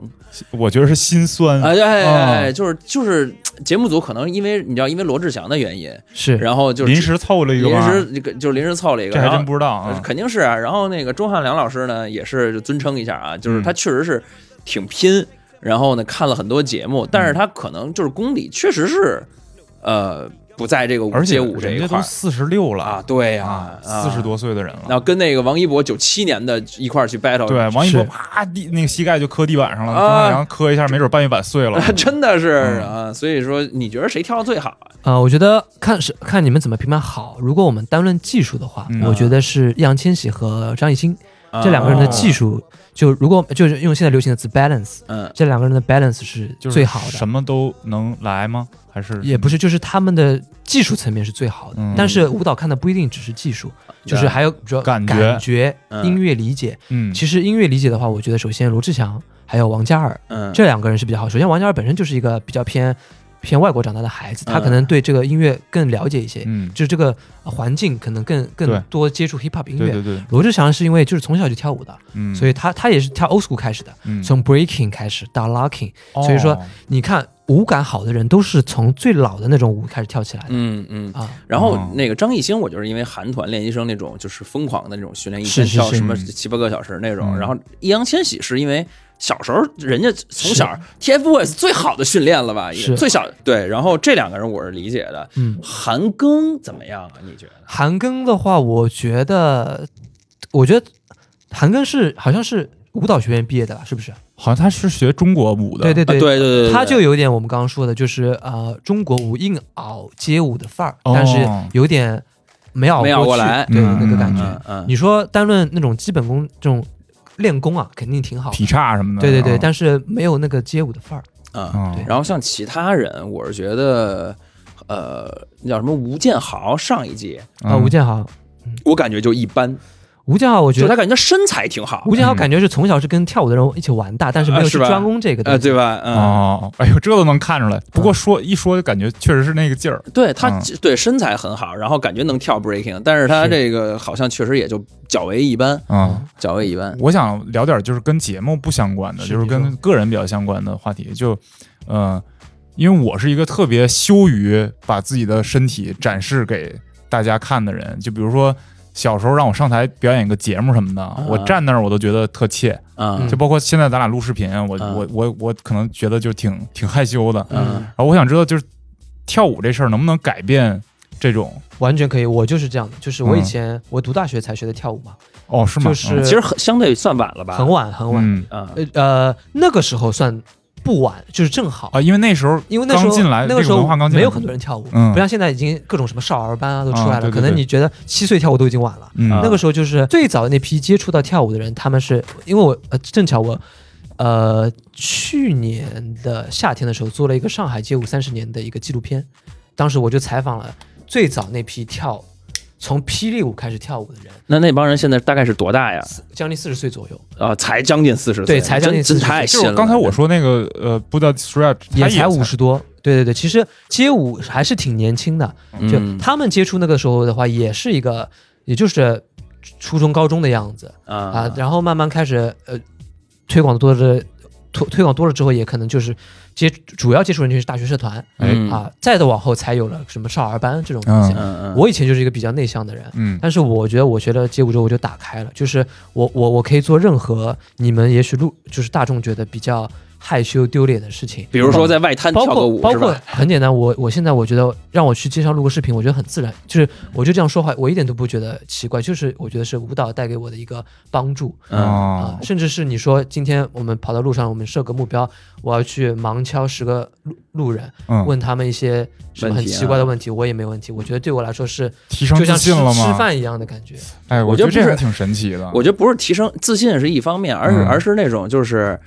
我觉得是心酸。哎哎哎就是就是节目组可能因为你知道，因为罗志祥的原因，是然后就临时凑了一个临，时这个就临时凑了一个，这还真不知道啊。肯定是啊。然后那个钟汉良老师呢，也是尊称一下啊，就是嗯他确实是挺拼，然后呢看了很多节目，但是他可能就是功底确实是呃不在这个舞而且街舞这一块儿家都四十六了啊，对呀、啊，啊四十。多岁的人了。然后跟那个王一博九七年的一块儿去 battle，对，王一博啪地那个膝盖就磕地板上了，啊钟汉良磕一下，没准半月板碎了。[LAUGHS] 真的是嗯啊，所以说你觉得谁跳的最好啊？呃，我觉得看是看你们怎么评判好。如果我们单论技术的话，嗯我觉得是易烊千玺和张艺兴、这两个人的哦。技术，就如果就是用现在流行的词 balance，嗯。这两个人的 balance 是最好的。什么都能来吗？还是也不是，就是他们的技术层面是最好的，嗯。但是舞蹈看的不一定只是技术，就是还有比如说感觉。感觉、嗯。音乐理解。嗯，其实音乐理解的话，我觉得首先罗志祥还有王嘉尔嗯。这两个人是比较好。首先，王嘉尔本身就是一个比较偏偏外国长大的孩子，他嗯可能对这个音乐更了解一些，嗯，就是这个呃环境可能更更多接触 hip hop 音乐。对对对，罗志祥是因为就是从小就跳舞的，嗯，所以他他也是跳 old school 开始的，嗯从 breaking 开始到 locking。哦所以说你看舞感好的人都是从最老的那种舞开始跳起来的、嗯嗯。啊。然后哦那个张艺兴，我就是因为韩团练习生那种就是疯狂的那种训练，一是是是天跳什么嗯七八个小时那种。嗯然后易烊千玺是因为小时候人家从小 TFBOYS 最好的训练了吧，是最小对。然后这两个人我是理解的。嗯，韩庚怎么样啊？你觉得？韩庚的话，我觉得，我觉得韩庚是好像是舞蹈学院毕业的吧，是不是？好像他是学中国舞的，对对啊对对对对，他就有点我们刚刚说的，就是呃中国舞硬熬街舞的范儿，哦但是有点没熬没熬过来对、嗯那个感觉。嗯嗯你说单论那种基本功这种练功啊，肯定挺好。劈叉什么的，对对对，嗯但是没有那个街舞的范儿。嗯。然后像其他人，我是觉得，呃，那叫什么吴建豪上一届，啊，嗯吴建豪，我感觉就一般，吴建豪，我觉得他感觉他身材挺好，吴建豪嗯感觉是从小是跟跳舞的人一起玩大，但是没有去专攻这个东呃，西。对吧？嗯，哦，哎呦，这都能看出来。不过说一说，就感觉确实是那个劲儿。对他嗯对身材很好，然后感觉能跳 breaking，但是他这个好像确实也就较为一般，嗯，较为一般。我想聊点就是跟节目不相关的，就是跟个人比较相关的话题。就，呃，因为我是一个特别羞于把自己的身体展示给大家看的人。就比如说小时候让我上台表演一个节目什么的，我站那儿我都觉得特怯。就包括现在咱俩录视频，我嗯我我我可能觉得就挺挺害羞的。嗯然后我想知道，就是跳舞这事儿能不能改变这种？完全可以，我就是这样的，就是我以嗯前、我读大学才学的跳舞嘛，哦，是吗？就是其实很相对算晚了吧？很晚很晚，嗯呃那个时候算不晚，就是正好，啊，因为那时候因为那时候进来那个时候刚进没有很多人跳舞，嗯。不像现在已经各种什么少儿班啊都出来了，啊对对对。可能你觉得七岁跳舞都已经晚了。那个时候就是最早的那批接触到跳舞的人，他们是因为我呃正巧我呃去年的夏天的时候做了一个上海街舞三十年的一个纪录片，当时我就采访了最早那批跳从霹雳舞开始跳舞的人，那那帮人现在大概是多大呀？将近四十岁左右，啊，才将近四十岁，对才将近40岁真太新了。就是刚才我说那个呃，Buddha Stretch，也才五十多。对对对，其实街舞还是挺年轻的，就嗯他们接触那个时候的话，也是一个，也就是初中高中的样子。啊。啊，然后慢慢开始呃推广多了，推推广多了之后，也可能就是接主要接触人群是大学社团啊，再的往后才有了什么少儿班这种东西。我以前就是一个比较内向的人，嗯。但是我觉得我学了街舞之后我就打开了，就是我我我可以做任何你们也许路就是大众觉得比较害羞丢脸的事情，比如说在外滩包跳个括包括舞是吧？很简单，我我现在我觉得让我去街上录个视频，我觉得很自然，就是我就这样说话，我一点都不觉得奇怪，就是我觉得是舞蹈带给我的一个帮助嗯啊哦，甚至是你说今天我们跑到路上，我们设个目标，我要去盲敲十个路路人，嗯，问他们一些什么很奇怪的问题，我也没问题，我觉得对我来说是提升就像吃自信了吗？吃饭一样的感觉，哎，我觉得这还挺神奇的。我觉得不是提升自信是一方面，而是嗯而是那种就是。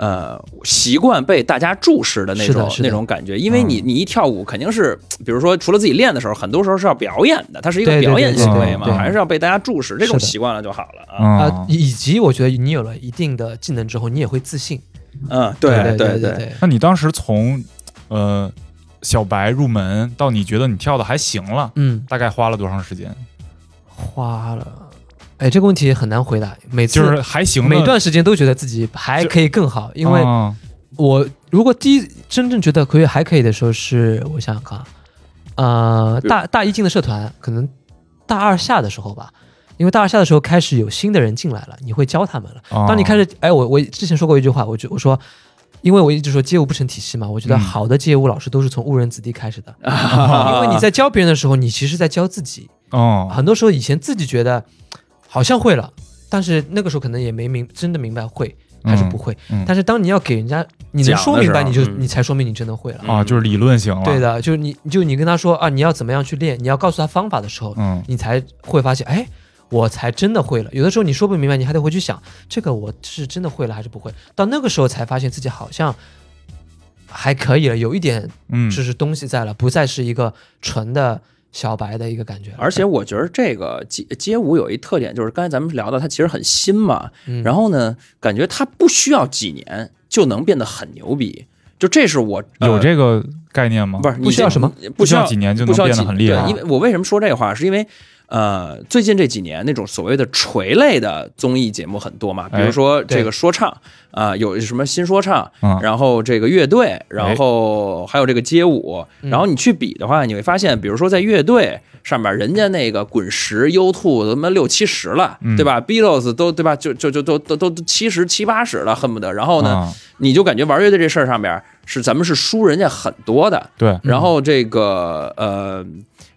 呃，习惯被大家注视的那种的的。那种感觉，因为嗯。你你一跳舞，肯定是，比如说除了自己练的时候，很多时候是要表演的，它是一个表演行为嘛，对对。还是要被大家注视，这种习惯了就好了啊。啊嗯，，以及我觉得你有了一定的技能之后，你也会自信，嗯，对对对对，对，那你当时从呃小白入门到你觉得你跳的还行了，嗯，大概花了多长时间？花了哎，这个问题很难回答，每次就是还行的，每段时间都觉得自己还可以更好，因为啊我如果第一真正觉得可以还可以的时候是，我想想看啊，呃，大大一进的社团，可能大二下的时候吧，因为大二下的时候开始有新的人进来了，你会教他们了。啊当你开始，哎，我我之前说过一句话，我就我说，因为我一直说街舞不成体系嘛，我觉得嗯好的街舞老师都是从误人子弟开始的，[LAUGHS] 因为你在教别人的时候，你其实在教自己，哦，很多时候以前自己觉得好像会了，但是那个时候可能也没明真的明白会还是不会。嗯但是当你要给人家你能说明白，你就、嗯你才说明你真的会了。啊，就是理论型了，对，的，就是你就你跟他说啊，你要怎么样去练，你要告诉他方法的时候，嗯你才会发现，哎，我才真的会了。有的时候你说不明白，你还得回去想，这个我是真的会了还是不会。到那个时候才发现自己好像还可以了，有一点嗯，就是东西在了，不再是一个纯的小白的一个感觉。而且我觉得这个街街舞有一特点，就是刚才咱们聊到它其实很新嘛，嗯然后呢，感觉它不需要几年就能变得很牛逼，就这是我、呃有这个概念吗？不是不需要什么，不需要几年就能变得很厉害对因为我为什么说这话，是因为呃，最近这几年那种所谓的锤类的综艺节目很多嘛，比如哎说这个说唱啊、有什么新说唱，嗯。然后这个乐队，然后还有这个街舞，嗯。然后你去比的话，你会发现，比如说在乐队上面，人家那个滚石、U two 都他妈六七十了，嗯。对吧？Beatles 都对吧？就就就都都都七十七八十了，恨不得。然后呢，啊。你就感觉玩乐队这事儿上边是咱们是输人家很多的，对，然后这个呃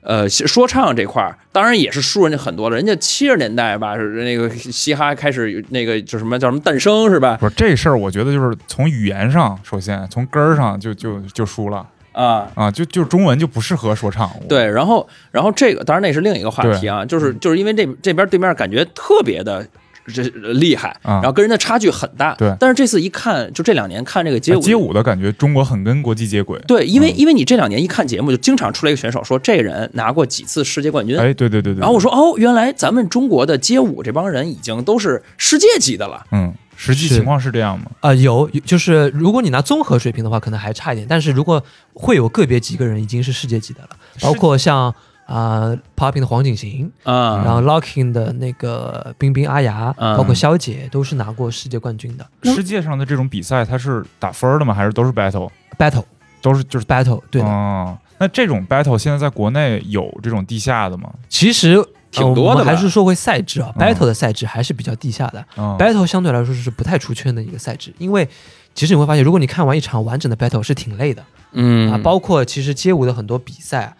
呃说唱这块儿，当然也是输人家很多了。人家七十年代吧，是那个嘻哈开始那个就什么叫什么诞生是吧？不是这事儿，我觉得就是从语言上，首先从根儿上就就就输了啊。啊，就就中文就不适合说唱。对，然后，然后这个当然那是另一个话题啊，就是就是因为这这边对面感觉特别的这厉害，啊然后跟人家差距很大。对但是这次一看，就这两年看这个街舞，哎街舞的感觉，中国很跟国际接轨。对，因为嗯因为你这两年一看节目，就经常出来一个选手说这人拿过几次世界冠军，哎，对对对对。然后我说哦，原来咱们中国的街舞这帮人已经都是世界级的了。嗯，实际情况是这样吗？啊、有，有就是如果你拿综合水平的话，可能还差一点。但是如果会有个别几个人已经是世界级的了，包括像啊、Popping 的黄景行，啊、然后 Locking 的那个冰冰阿雅，嗯包括肖姐，都是拿过世界冠军的。嗯世界上的这种比赛，它是打分儿的吗？还是都是 battle？Battle 都是就是。Battle，对的。哦，那这种 battle 现在在国内有这种地下的吗？其实挺多的呃还是说回赛制啊、嗯 b a t t l e 的赛制还是比较地下的。嗯 Battle 相对来说是不太出圈的一个赛制，因为其实你会发现，如果你看完一场完整的 Battle 是挺累的。嗯啊，包括其实街舞的很多比赛啊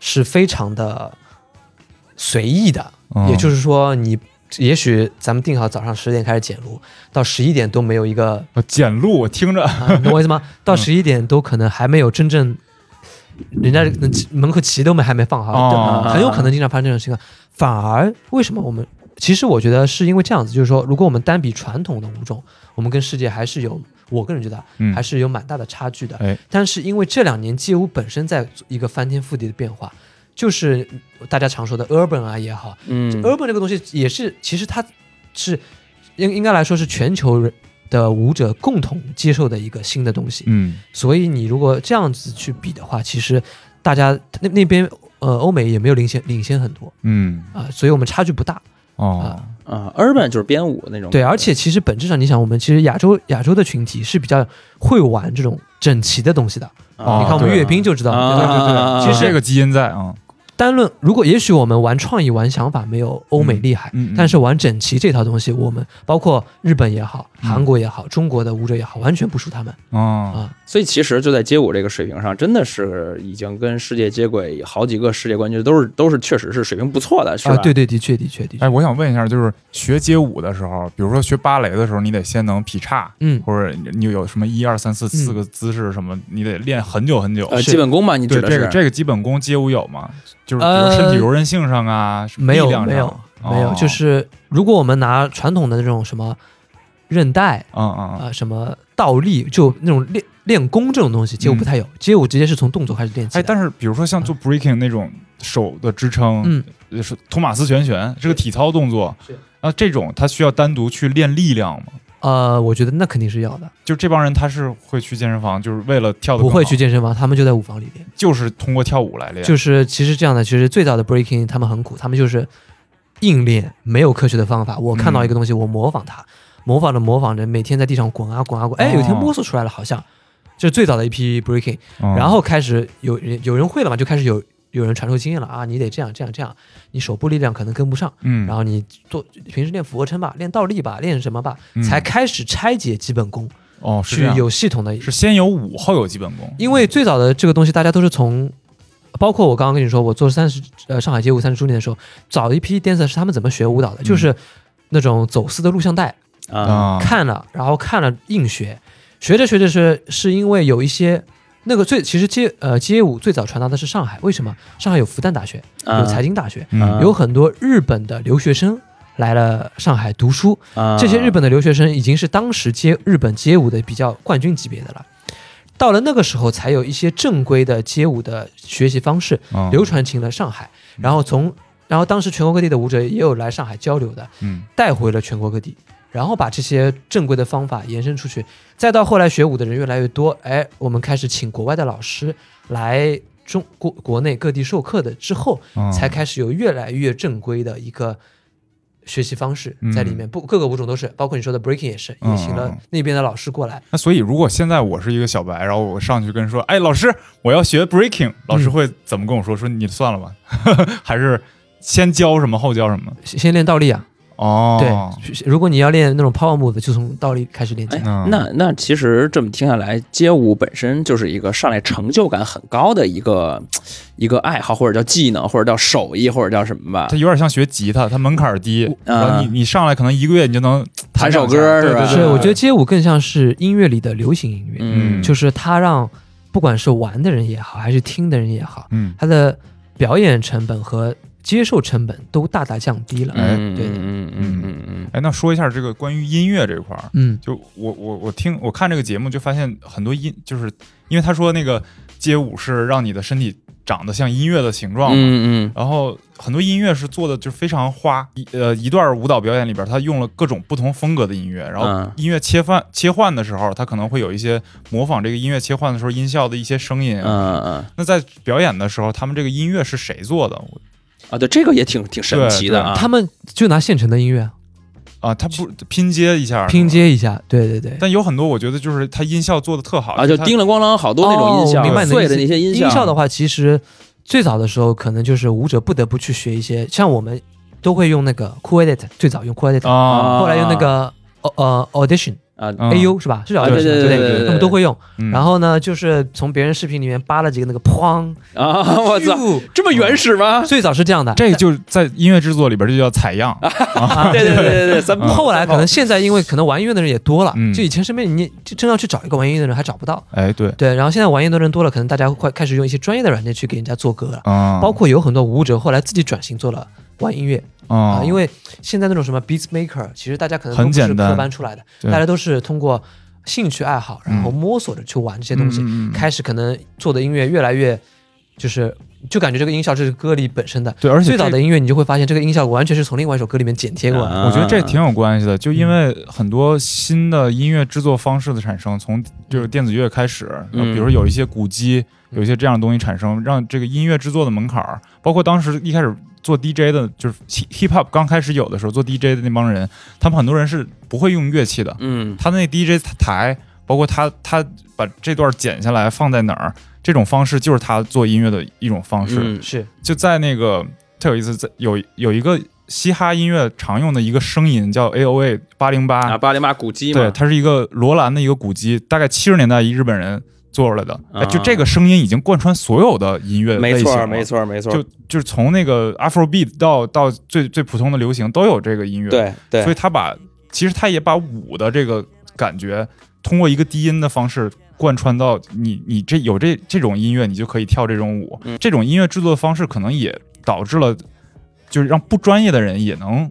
是非常的随意的，嗯也就是说你。也许咱们定好早上十点开始检录，到十一点都没有一个，呃检录，我听着啊、你懂我意思吗？到十一点都可能还没有真正，人家门口旗都没还没放好，哦很有可能经常发生这种情况。反而为什么我们？其实我觉得是因为这样子，就是说，如果我们单比传统的舞种，我们跟世界还是有，我个人觉得嗯。还是有蛮大的差距的。哎。但是因为这两年街舞本身在一个翻天覆地的变化，就是大家常说的 urban 啊也好、嗯。u r b a n 这个东西也是，其实它是应应该来说是全球人的舞者共同接受的一个新的东西。嗯。所以你如果这样子去比的话，其实大家那那边呃欧美也没有领先领先很多。嗯。啊、所以我们差距不大。哦啊，urban 就是编舞那种。对，而且其实本质上你想，我们其实亚洲亚洲的群体是比较会玩这种整齐的东西的。啊你看我们阅兵就知道，啊对？对对，其实这个基因在啊，单论如果也许我们玩创意、玩想法没有欧美厉害，嗯嗯嗯但是玩整齐这套东西，我们包括日本也好、嗯韩国也好、中国的舞者也好，完全不输他们哦啊。所以其实就在街舞这个水平上，真的是已经跟世界接轨，好几个世界冠军都是都是确实是水平不错的，是吧？啊，对对，的确的确的确哎，，我想问一下，就是学街舞的时候，比如说学芭蕾的时候，你得先能劈叉，嗯，或者你有什么一二三四四个姿势什么，你得练很久很久。呃，基本功嘛，你指对这个这个基本功街舞有吗？就是比如呃身体柔韧性上啊，没有力量上。没有没有，哦就是如果我们拿传统的那种什么韧带嗯嗯什么倒立，就那种练练功这种东西，街舞不太有，街舞直接是从动作开始练起哎，但是比如说像做 breaking 那种手的支撑，嗯，呃是托马斯旋旋，这个体操动作是，啊，这种他需要单独去练力量吗？呃，我觉得那肯定是要的，就这帮人他是会去健身房，就是为了跳的不会去，健身房，他们就在舞房里练。就是通过跳舞来练。就是其实这样的，其实最早的 breaking 他们很苦，他们就是硬练，没有科学的方法。我看到一个东西，我模仿它，模仿着模仿着，每天在地上滚啊滚啊滚，哎，有一天摸索出来了，好像就是最早的一批 breaking，哦。然后开始有人有人会了嘛，就开始有有人传授经验了啊，你得这样这样这样，你手部力量可能跟不上，嗯，然后你做平时练俯卧撑吧，练倒立吧，练什么吧，嗯才开始拆解基本功，哦是这样有系统的是先有武后有基本功，因为最早的这个东西，大家都是从，包括我刚刚跟你说，我做三十呃上海街舞三十周年的时候，早一批 dancer 是他们怎么学舞蹈的，就是那种走私的录像带，啊啊，看了，然后看了硬学，学着学着是是因为有一些。那个最其实街呃街舞最早传达的是上海，为什么？上海有复旦大学，有财经大学，嗯有很多日本的留学生来了上海读书，啊。这些日本的留学生已经是当时街日本街舞的比较冠军级别的了。到了那个时候，才有一些正规的街舞的学习方式嗯流传进了上海，然后从然后当时全国各地的舞者也有来上海交流的，嗯。带回了全国各地，然后把这些正规的方法延伸出去，再到后来学舞的人越来越多，哎，我们开始请国外的老师来中国国内各地授课的之后，嗯才开始有越来越正规的一个学习方式在里面，不各个舞种都是，包括你说的 breaking 也是，也请了嗯那边的老师过来。那所以，如果现在我是一个小白，然后我上去跟说：“哎，老师，我要学 breaking。”老师会怎么跟我说？说你算了吧，[LAUGHS] 还是先教什么后教什么？先先练倒立啊，哦，对，如果你要练那种 power move，就从倒立开始练起。哎。嗯，那那其实这么听下来，街舞本身就是一个上来成就感很高的一个一个爱好，或者叫技能，或者叫手艺，或者叫什么吧它。有点像学吉他，它门槛儿低，然后你你上来可能一个月你就能弹首歌是吧对对对。是，我觉得街舞更像是音乐里的流行音乐，嗯，就是它让不管是玩的人也好，还是听的人也好，嗯。它的表演成本和接受成本都大大降低了。哎嗯对。嗯嗯嗯嗯嗯。哎，那说一下这个关于音乐这块儿，嗯。就我我我听我看这个节目就发现很多音，就是因为他说那个街舞是让你的身体长得像音乐的形状嘛，嗯嗯。然后很多音乐是做的就非常花，一呃一段舞蹈表演里边，他用了各种不同风格的音乐，然后嗯。音乐切换切换的时候，他可能会有一些模仿这个音乐切换的时候音效的一些声音。嗯嗯。那在表演的时候，他们这个音乐是谁做的？我啊，对，这个也挺挺神奇的啊。他们就拿现成的音乐啊，他不拼接一下，拼。接一下，对对对。但有很多我觉得就是他音效做的特好啊，就叮了咣啷好多那种音效，哦明白的碎的那些音音效的话，其实最早的时候可能就是舞者不得不去学一些，像我们都会用那个 Cool Edit，最早用 Cool Edit，、啊，后来用那个呃呃 Audition、啊，嗯 AU 是吧？是叫啊 Audition，对对对他们都会用。嗯然后呢，就是从别人视频里面扒了几个那个砰，啊，我操，这么原始吗？最早是这样的。这就在音乐制作里边就叫采样，[LAUGHS] 啊对对对对对。[LAUGHS] 后来可能现在因为可能玩音乐的人也多了，嗯就以前身边你就真要去找一个玩音乐的人还找不到。哎，对，对，然后现在玩音乐的人多了，可能大家会开始用一些专业的软件去给人家做歌了。啊，包括有很多舞者后来自己转型做了玩音乐。啊、啊，因为现在那种什么 beats maker，其实大家可能都不是很简单。科班出来的，大家都是通过兴趣爱好，然后嗯。摸索着去玩这些东西，开始可能做的音乐越来越就是。就感觉这个音效这是歌里本身的，对，而且最早的音乐你就会发现这个音效完全是从另外一首歌里面剪贴过来。我觉得这挺有关系的，就因为很多新的音乐制作方式的产生，从就是电子乐开始，比如有一些鼓机，有一些这样的东西产生，让这个音乐制作的门槛儿，包括当时一开始做 DJ 的，就是 hip hop 刚开始有的时候，做 DJ 的那帮人，他们很多人是不会用乐器的，嗯。他那 DJ 台，包括他他把这段剪下来放在哪儿，这种方式就是他做音乐的一种方式。嗯。是，就在那个特有意思，在有有一个嘻哈音乐常用的一个声音叫 A O A 八零啊，八，八零八鼓机嘛，对，它是一个罗兰的一个鼓机，大概七十年代一日本人做出来的，哎，就啊这个声音已经贯穿所有的音乐没错类型了。没错没错，就就是从那个 Afrobeat 到到最最普通的流行都有这个音乐，，对对，所以他把其实他也把舞的这个感觉通过一个低音的方式贯穿到你你这有这这种音乐，你就可以跳这种舞。嗯。这种音乐制作的方式可能也导致了，就是让不专业的人也能就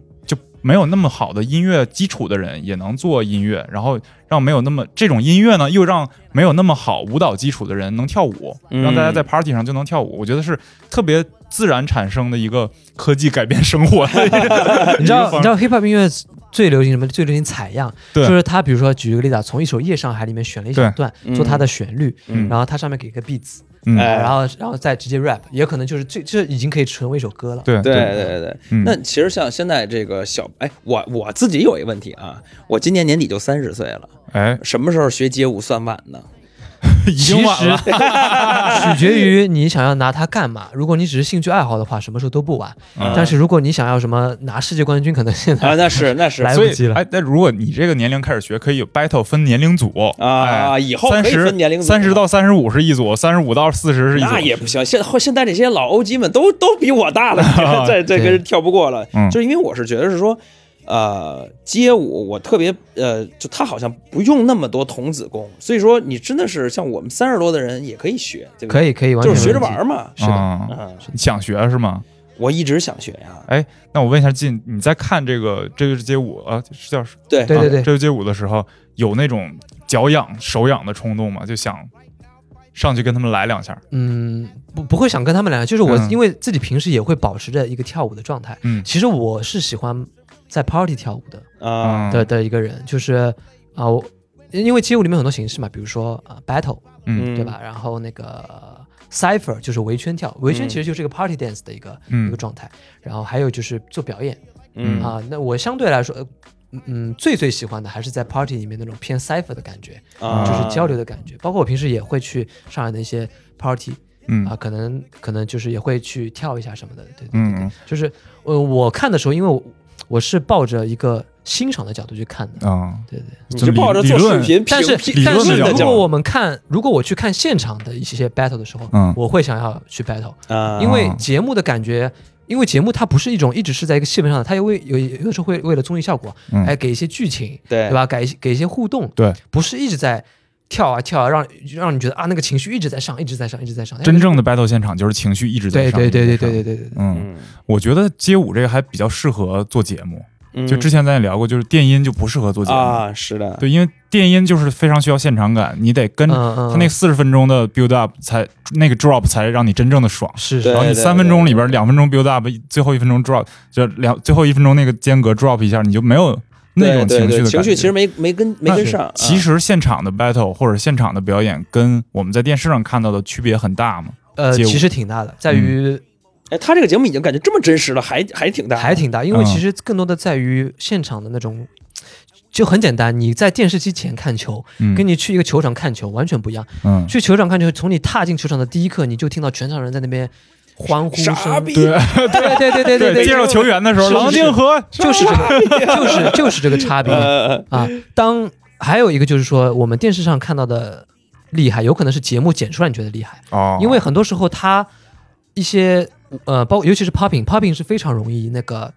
没有那么好的音乐基础的人也能做音乐，然后让没有那么这种音乐呢，又让没有那么好舞蹈基础的人能跳舞，嗯。让大家在 party 上就能跳舞。我觉得是特别自然产生的一个科技改变生活的一个 [LAUGHS] 你知道你知道 hip hop 音乐最流行什么？最流行采样，就是他比如说举一个例子啊，从一首《夜上海》里面选了一小对。段嗯。做它的旋律，嗯。然后它上面给个 beats，嗯哎然后然后再直接 rap，也可能就是这这已经可以成为一首歌了。对对对对对。嗯那其实像现在这个小，哎，我我自己有一个问题啊，我今年年底就三十岁了，哎，什么时候学街舞算晚呢？[LAUGHS] 已经晚了。其实 [LAUGHS] 取决于你想要拿它干嘛。如果你只是兴趣爱好的话，什么时候都不晚。嗯但是如果你想要什么拿世界冠军，可能现在啊，那是那是 [LAUGHS] 来不及了哎，那如果你这个年龄开始学，可以有 battle 分年龄组啊哎以后三十分年龄组三十到三十五是一组，三十五到四十是一组。那也不行，现现在这些老欧基们都都比我大了，这这跟人跳不过了。嗯就是因为我是觉得是说，呃，街舞我特别呃，就他好像不用那么多童子功，所以说你真的是像我们三十多的人也可以学，对不对？可以可以完全就是学着玩嘛。是的啊嗯，你想学是吗？我一直想学呀。哎那我问一下进，你在看这个这个是街舞啊，是叫对对对对啊这个街舞的时候，有那种脚痒手痒的冲动吗？就想上去跟他们来两下。嗯，不不会想跟他们来，就是我嗯因为自己平时也会保持着一个跳舞的状态。嗯其实我是喜欢在 party 跳舞的啊，的的一个人，就是啊，我因为街舞里面很多形式嘛，比如说啊 battle，嗯。对吧？然后那个 cipher 就是围圈跳，围圈其实就是一个 party dance 的一个、嗯。一个状态。然后还有就是做表演。嗯。啊，那我相对来说，呃嗯嗯，最最喜欢的还是在 party 里面那种偏 cipher 的感觉，啊，就是交流的感觉。包括我平时也会去上海的一些 party 嗯。啊，可能可能就是也会去跳一下什么的，对对对嗯。对，就是呃，我看的时候，因为我我是抱着一个欣赏的角度去看的，啊，对对。你是抱着做视频，但是但是如果我们看，如果我去看现场的一些 battle 的时候，嗯。我会想要去 battle，啊，因为节目的感觉。因为节目它不是一种一直是在一个气氛上的，它又为有有的时候会为了综艺效果，嗯。哎，给一些剧情，对。对吧？给一些给一些互动，对，不是一直在跳啊跳啊，让让你觉得啊那个情绪一直在上，一直在上，一直在上。真正的 battle 现场就是情绪一直在上。对对对对对对对对对，嗯，嗯，我觉得街舞这个还比较适合做节目。嗯就之前咱也聊过，就是电音就不适合做节目。啊，是的，对，因为电音就是非常需要现场感，你得跟他那四十分钟的 build up 才那个 drop 才让你真正的爽。是对对然后你三分钟里边两分钟 build up，最后一分钟 drop，就两最后一分钟那个间隔 drop 一下，你就没有那种对对对情绪的感觉。情绪其实没没跟没跟上。其啊实现场的 battle 或者现场的表演跟我们在电视上看到的区别很大嘛。呃，其实挺大的，在于哎，他这个节目已经感觉这么真实了，还还挺大，还挺大，因为嗯其实更多的在于现场的那种，就很简单，你在电视机前看球，嗯，跟你去一个球场看球完全不一样。嗯，去球场看球，从你踏进球场的第一刻，你就听到全场人在那边欢呼声，[LAUGHS] 对对对对对对对，介绍球员的时候，郎静和就是这个，就是就是这个差别呃，啊。当还有一个就是说，我们电视上看到的厉害，有可能是节目剪出来你觉得厉害，哦，因为很多时候他一些呃，包尤其是 popping，popping 是非常容易那个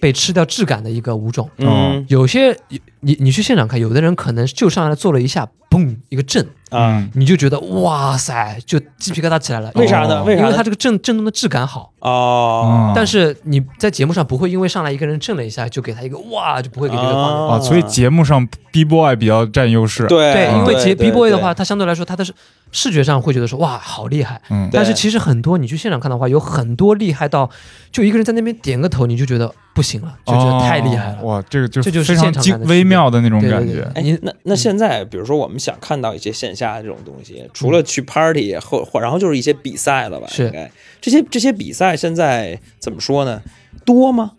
被吃掉质感的一个舞种。嗯有些你你去现场看，有的人可能就上来做了一下，嘣一个震，啊，嗯你就觉得哇塞，就鸡皮疙瘩起来了。为啥呢？哦为啥？因为它这个震震动的质感好，哦，但是你在节目上不会因为上来一个人震了一下就给他一个哇，就不会给这个画面。啊，所以节目上 B boy 比较占优势。对对，因为对节 B boy 的话，它相对来说它的视视觉上会觉得说哇好厉害，嗯，但是其实很多你去现场看的话，有很多厉害到就一个人在那边点个头，你就觉得不行了，就觉得太厉害了。哦哇，这个就这就是非常精现场微妙的那种感觉。哎你，那那现在，比如说我们想看到一些线下这种东西，除了去 party 或或，然后就是一些比赛了吧？是应该这些这些比赛现在怎么说呢？多吗？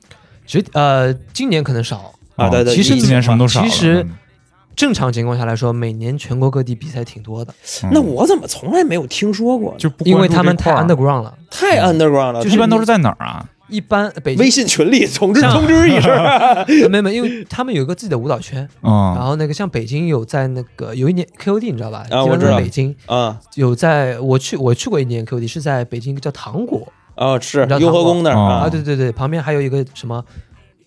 其实呃，今年可能少，啊，对对，其实今年什么都少了。其实嗯正常情况下来说，每年全国各地比赛挺多的，嗯那我怎么从来没有听说过？就因为他们太 underground 了。太 underground 了，就一般都是在哪儿啊？一般微信群里通知像通知一声。呃 [LAUGHS] 没有没有，因为他们有一个自己的舞蹈圈，然嗯后那个像北京有在那个有一年 QOD 你知道吧？啊我知道。在北京。啊。有在我去我去过一年 QOD 是在北京叫糖果。哦，是雍和宫那儿啊啊，对对对，旁边还有一个什么？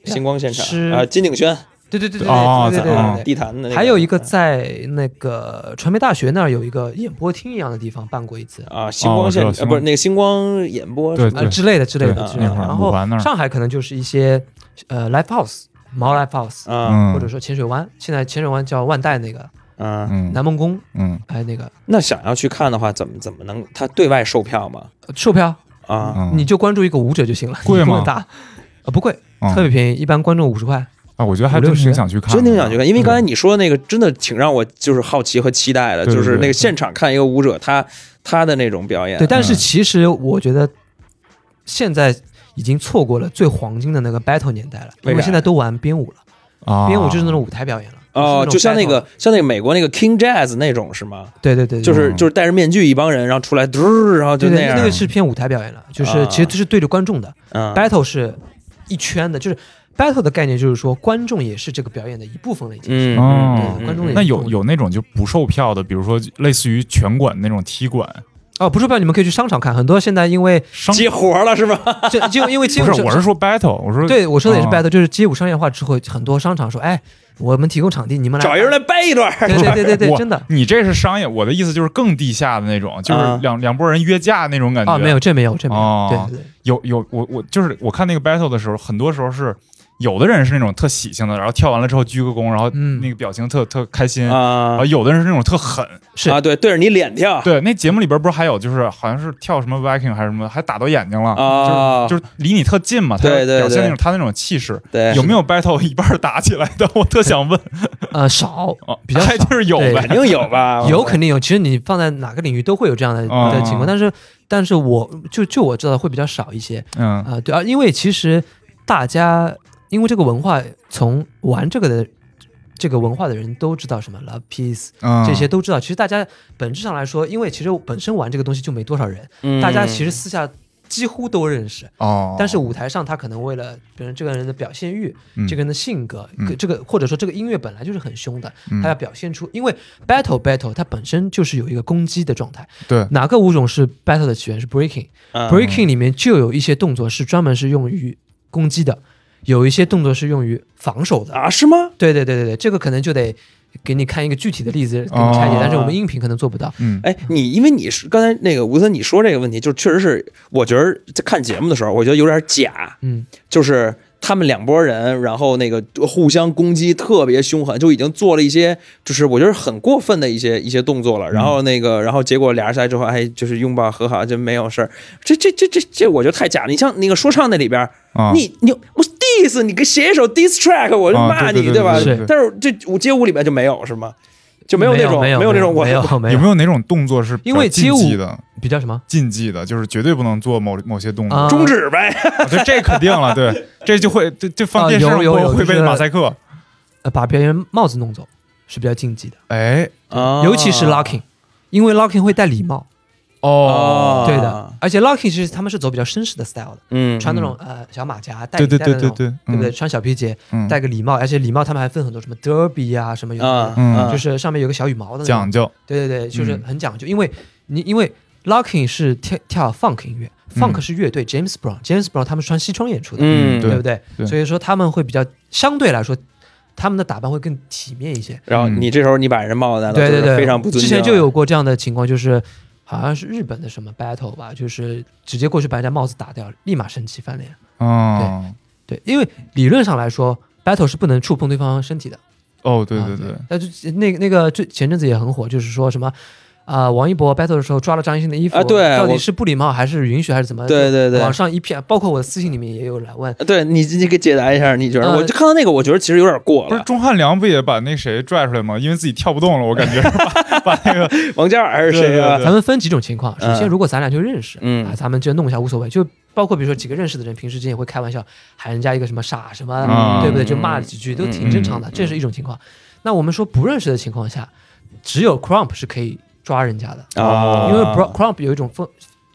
星光现是场啊，金鼎轩对对对对哦对对对地坛的那个，还有一个在那个传媒大学那儿有一个演播厅一样的地方办过一次，啊，星光现不是那个星光演播对什么之类的之类的。然后上海可能就是一些呃 live house、毛 live house，啊。嗯，或者说浅水湾，现在浅水湾叫万代那个啊，嗯南梦宫，嗯。哎那个。那想要去看的话，怎么怎么能？他对外售票吗？呃售票。啊，嗯，你就关注一个舞者就行了，贵吗你不用打，呃不贵，嗯。特别便宜，一般观众五十块。我觉得还真挺想去看的，真挺想去看，因为嗯刚才你说那个真的挺让我就是好奇和期待的，就是那个现场看一个舞者他他的那种表演。对，但是嗯其实我觉得现在已经错过了最黄金的那个 battle 年代了，因为现在都玩编舞了，啊，编舞就是那种舞台表演了。哦，就像那个像那个美国那个 King Jazz 那种是吗？对对对，就是嗯就是戴着面具一帮人，然后出来嘟，然后就对对，样。那个是偏舞台表演了，就是啊其实都是对着观众的。嗯 battle 是一圈的，就是 battle 的概念就是说观众也是这个表演的一部分了，已经是。嗯对观众也那有是动的有那种就不售票的，比如说类似于拳馆那种踢馆，哦，不售票，你们可以去商场看，很多现在因为商接活了是吧？这就因为街舞不是，我是说 battle，我说对我说的也是啊 battle，就是街舞商业化之后，很多商场说，哎，我们提供场地，你们来找一人来掰一段。对对对对对，真的你这是商业，我的意思就是更地下的那种，就是啊两两拨人约架那种感觉。啊，没有，这没有，这没有，哦对对对，有有我我就是我看那个 battle 的时候，很多时候是有的人是那种特喜庆的，然后跳完了之后鞠个躬，然后嗯那个表情特特开心，然啊后有的人是那种特狠。是啊，对，对着你脸跳。对，那节目里边不是还有就是好像是跳什么 Viking 还是什么，还打到眼睛了，啊就是就是离你特近嘛，他对对对表现那种他那种气势。对，有没有 battle 一半打起来的？我特想问，呃，少 [LAUGHS] 哦比较少就是有肯。定有吧？[LAUGHS] 有肯定有，其实你放在哪个领域都会有这样的啊的情况，但是但是我就就我知道会比较少一些嗯啊，对啊，因为其实大家因为这个文化，从玩这个的这个文化的人都知道什么 love peace 嗯，这些都知道。其实大家本质上来说，因为其实本身玩这个东西就没多少人，嗯。大家其实私下几乎都认识。哦，但是舞台上，他可能为了比如这个人的表现欲，嗯。这个人的性格，嗯。这个或者说这个音乐本来就是很凶的，嗯。他要表现出，因为 battle battle 它本身就是有一个攻击的状态。对。哪个舞种是 battle 的起源是 breaking？breaking、嗯。breaking 里面就有一些动作是专门是用于攻击的，有一些动作是用于防守的。啊，是吗？对对对对对，这个可能就得给你看一个具体的例子给你拆解，哦但是我们音频可能做不到。嗯哎，你因为你是刚才那个吴森你说这个问题，就确实是我觉得在看节目的时候，我觉得有点假，嗯，就是他们两拨人，然后那个互相攻击，特别凶狠，就已经做了一些就是我觉得很过分的一些一些动作了。然后那个，然后结果俩人下来之后，哎，就是拥抱和好，就没有事儿。这这这这这，我觉得太假了。你像那个说唱那里边，啊，你你我 diss 你给写一首 diss track，我就啊骂你，对对对吧？但是这舞街舞里面就没有是吗？就没有那种没有有那种我没有没有没有哪种动作是因为比较街舞禁忌的？比较什么？禁忌的，就是绝对不能做某某些动作。啊中指呗。这肯定了，对，[LAUGHS] 这就会这这放啊电视上有有有会会被马赛克。呃，把别人帽子弄走是比较禁忌的，哎，啊尤其是 locking，因为 locking 会戴礼帽。哦对的，而且 locking 其实他们是走比较绅士的 style 的，嗯，穿那种呃小马甲，戴对对戴那种对对对，对不对？嗯？穿小皮鞋，嗯，戴个礼帽，而且礼帽他们还分很多什么 derby 啊，什么嗯就是上面有个小羽毛的那种。讲究，对对对，就是嗯很讲究，因为你因为 locking 是跳跳 funk 音乐，funk 是乐队 James Brown，James Brown 他们穿西装演出的，嗯，对对不对？所以说他们会比较相对来说，他们的打扮会更体面一些。然后你这时候你把人帽子对对对，非常不。之前就有过这样的情况，就是好像是日本的什么 battle 吧，就是直接过去把人家帽子打掉，立马生气翻脸。哦对对，因为理论上来说，battle 是不能触碰对方身体的。哦，对啊对对，那就那个那个最前阵子也很火，就是说什么。啊、王一博 battle 的时候抓了张艺兴的衣服，啊对到底是不礼貌还是允许还是怎么？对对对网上一片，包括我的私信里面也有人来问，对你你给解答一下，你觉得？呃我就看到那个，我觉得其实有点过了不是。钟汉良不也把那谁拽出来吗？因为自己跳不动了，我感觉把 [LAUGHS] 把那个王嘉尔还是谁啊对？咱们分几种情况。首先，嗯如果咱俩就认识，嗯啊，咱们就弄一下无所谓。就包括比如说几个认识的人，平时之间也会开玩笑喊人家一个什么傻什么，嗯对不对？就骂几句都挺正常的，这是一种情况。那我们说不认识的情况下，只有 crump 是可以抓人家的，啊因为 crump 有一种风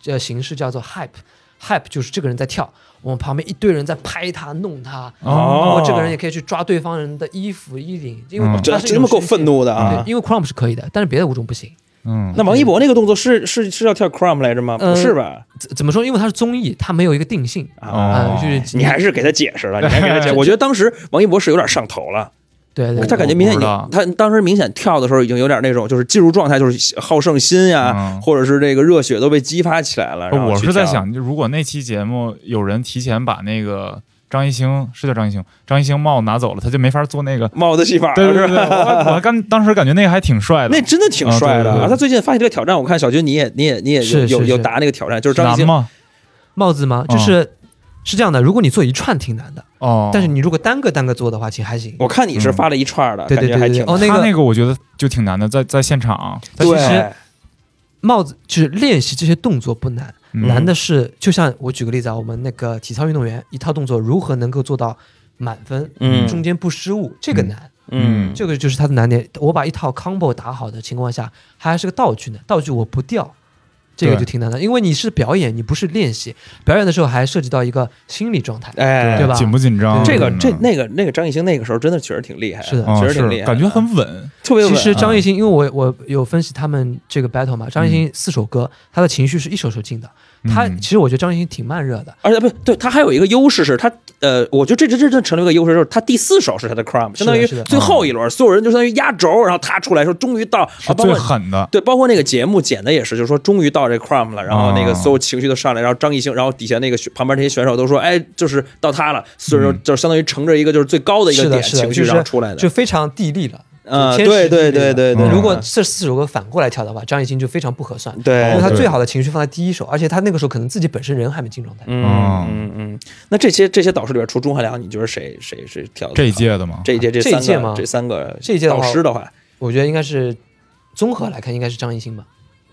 呃形式叫做 hype，hype 就是这个人在跳，我们旁边一堆人在拍他弄他。包哦括这个人也可以去抓对方人的衣服衣领，因为嗯这这么够愤怒的啊对，！因为 crump 是可以的，但是别的舞种不行。嗯，那王一博那个动作是是是要跳 crump 来着吗？呃不是吧？怎怎么说？因为它是综艺，它没有一个定性啊，就是你还是给他解释了，你还给他解释。[LAUGHS] 我觉得当时王一博是有点上头了，对对，他感觉明显他当时明显跳的时候已经有点那种就是进入状态，就是好胜心呀，嗯或者是这个热血都被激发起来了。我，是在想，就如果那期节目有人提前把那个张艺兴是叫张艺兴，张艺兴帽拿走了，他就没法做那个。帽子戏法对对对，是？我我刚当时感觉那个还挺帅的。那真的挺帅的啊对对对啊！他最近发现这个挑战，我看小军你也你也你也有是是是有有答那个挑战，就是张艺兴？帽子吗？嗯就是是这样的，如果你做一串挺难的，哦，但是你如果单个单个做的话，其实还行。我看你是发了一串的，对对感觉还挺对对。哦那个那个我觉得就挺难的，在在现场，其实帽子就是练习这些动作不难，嗯。难的是就像我举个例子啊，我们那个体操运动员一套动作如何能够做到满分，嗯。中间不失误，这个嗯难，嗯。这个就是它的难点。我把一套 combo 打好的情况下，它还是个道具呢，道具我不掉。这个就挺难的，因为你是表演，你不是练习。表演的时候还涉及到一个心理状态，哎，对吧紧不紧张？这个嗯这那个那个张艺兴那个时候真的确实挺厉害，是的确实挺厉害的，感觉很稳。特别稳。其实张艺啊兴，因为我我有分析他们这个 battle 嘛，张艺兴四首歌，他的情绪是一首首进的。他嗯。其实我觉得张艺兴挺慢热的，而且不对，他还有一个优势是他，呃，我觉得这这这这成了一个优势，就是他第四首是他的 crumb，相当于最后一轮，所有人就相当于压轴，然后他出来说终于到，是啊，包最括狠的，对，包括那个节目剪的也是，就是说终于到这 crumb 了，然后那个啊。所有情绪都上来，然后张艺兴，然后底下那个旁边那些选手都说，哎，就是到他了，所以说嗯。就相当于乘着一个就是最高的一个点情绪，就是然后出来的，就非常地利了。啊，就天时对对对对对，嗯如果这四首歌反过来跳的话，张艺兴就非常不合算，对对因为他最好的情绪放在第一首，而且他那个时候可能自己本身人还没进状态。嗯哦。嗯嗯，那这些这些导师里边，除钟汉良，你觉得谁谁谁跳的这一届的吗，这一届这三个这一届吗？这三个这一届导师的话，我觉得应该是综合来看，应该是张艺兴吧。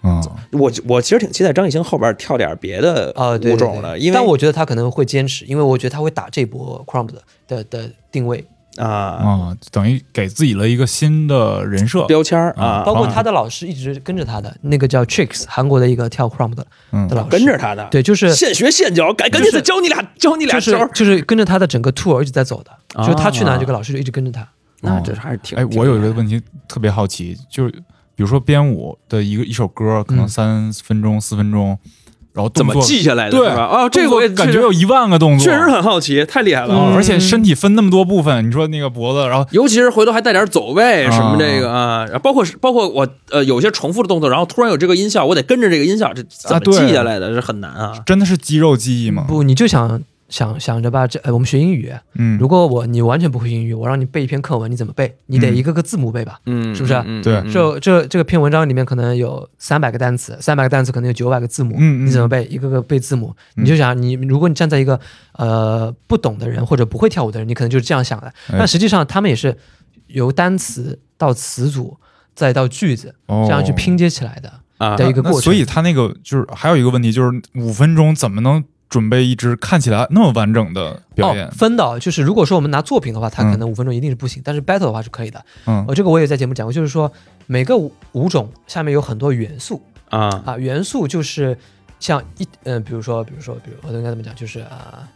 嗯，我我其实挺期待张艺兴后边跳点别的啊，对对舞种的，因为但我觉得他可能会坚持，因为我觉得他会打这波 Crumb 的的的定位，啊。啊，等于给自己了一个新的人设，标签儿啊啊，包括他的老师一直跟着他的那个叫 Tricks，韩国的一个跳 crump 的嗯。的老师，跟着他的，对，就是现学现教，赶赶紧再教你俩教你俩就是招，就是跟着他的整个 tour 一直在走的，啊。就是他去哪，这个老师就一直跟着他。那这还是挺哎，我有一个问题特别好奇，就是比如说编舞的一个一首歌，可能嗯。三分钟、四分钟，然后怎么动作记下来的？对是吧？哦，这个我也感觉有一万个动作，确实很好奇，太厉害了。而且身体分那么多部分，你说那个脖子，然后尤其是回头还带点走位啊什么这个啊，然后包括包括我呃有些重复的动作，然后突然有这个音效，我得跟着这个音效，这怎么记下来的？这很难啊。真的是肌肉记忆吗？不，你就想想想着吧，这呃，我们学英语，嗯，如果我你完全不会英语，我让你背一篇课文，你怎么背？你得嗯。一个个字母背吧。嗯，是不是？嗯对。嗯。这这这个篇文章里面可能有三百个单词，三百个单词可能有九百个字母，嗯嗯。你怎么背？一个个背字母，嗯。你就想你，如果你站在一个呃不懂的人或者不会跳舞的人，你可能就是这样想的。哎。但实际上他们也是由单词到词组再到句子哦。这样去拼接起来的啊。的一个过程。所以他那个就是还有一个问题，就是五分钟怎么能准备一支看起来那么完整的表演。哦、？分的哦就是如果说我们拿作品的话，它嗯。可能五分钟一定是不行，但是 battle 的话是可以的。嗯。我，这个我也在节目讲过，就是说每个舞舞种下面有很多元素。啊。啊，元素就是像一嗯、比如说比如说比如我应该怎么讲，就是啊、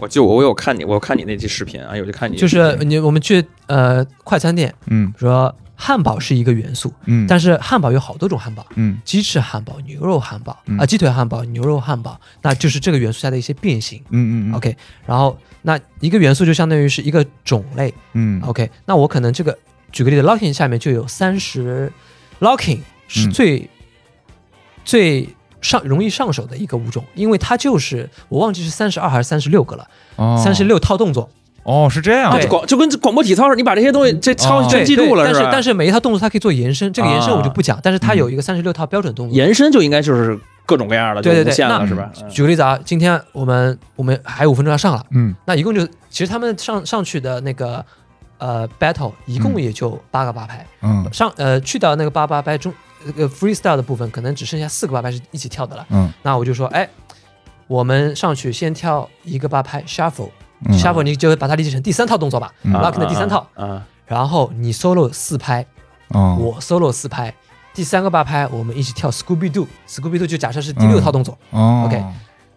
我就我有看你，我有看你那期视频啊，有就看你就是你我们去呃快餐店，嗯。说汉堡是一个元素，嗯，但是汉堡有好多种汉堡。嗯鸡翅汉堡、牛肉汉堡啊、嗯鸡腿汉堡、牛肉汉堡，那就是这个元素下的一些变形。嗯嗯嗯 OK，然后那一个元素就相当于是一个种类。嗯 OK，那我可能这个举个例子，locking 下面就有三十，locking 是嗯最、最上容易上手的一个物种，因为它就是我忘记是三十二还是三十六个了，哦三十六套动作。哦是这样。啊，的就广就跟广播体操似的，你把这些东西这操哦全记住了，但是但是每一套动作它可以做延伸，这个延伸啊。我就不讲，但是它有一个三十六套标准动作。延伸就应该就是各种各样的，对对对那是吧？举个例子啊，今天我们我们还有五分钟要上了，嗯。那一共就其实他们上上去的那个呃 battle 一共嗯也就八个八拍，嗯。上呃去掉那个八八拍中那个 freestyle 的部分，可能只剩下四个八拍是一起跳的了。嗯。那我就说，哎，我们上去先跳一个八拍嗯 shuffle 你就把它理解成第三套动作吧、嗯 l o c k 的第三套，嗯，然后你 solo 四拍，哦我 solo 四拍，第三个八拍我们一起跳 Scooby Doo，Scooby Doo 就假设是第六套动作。哦 OK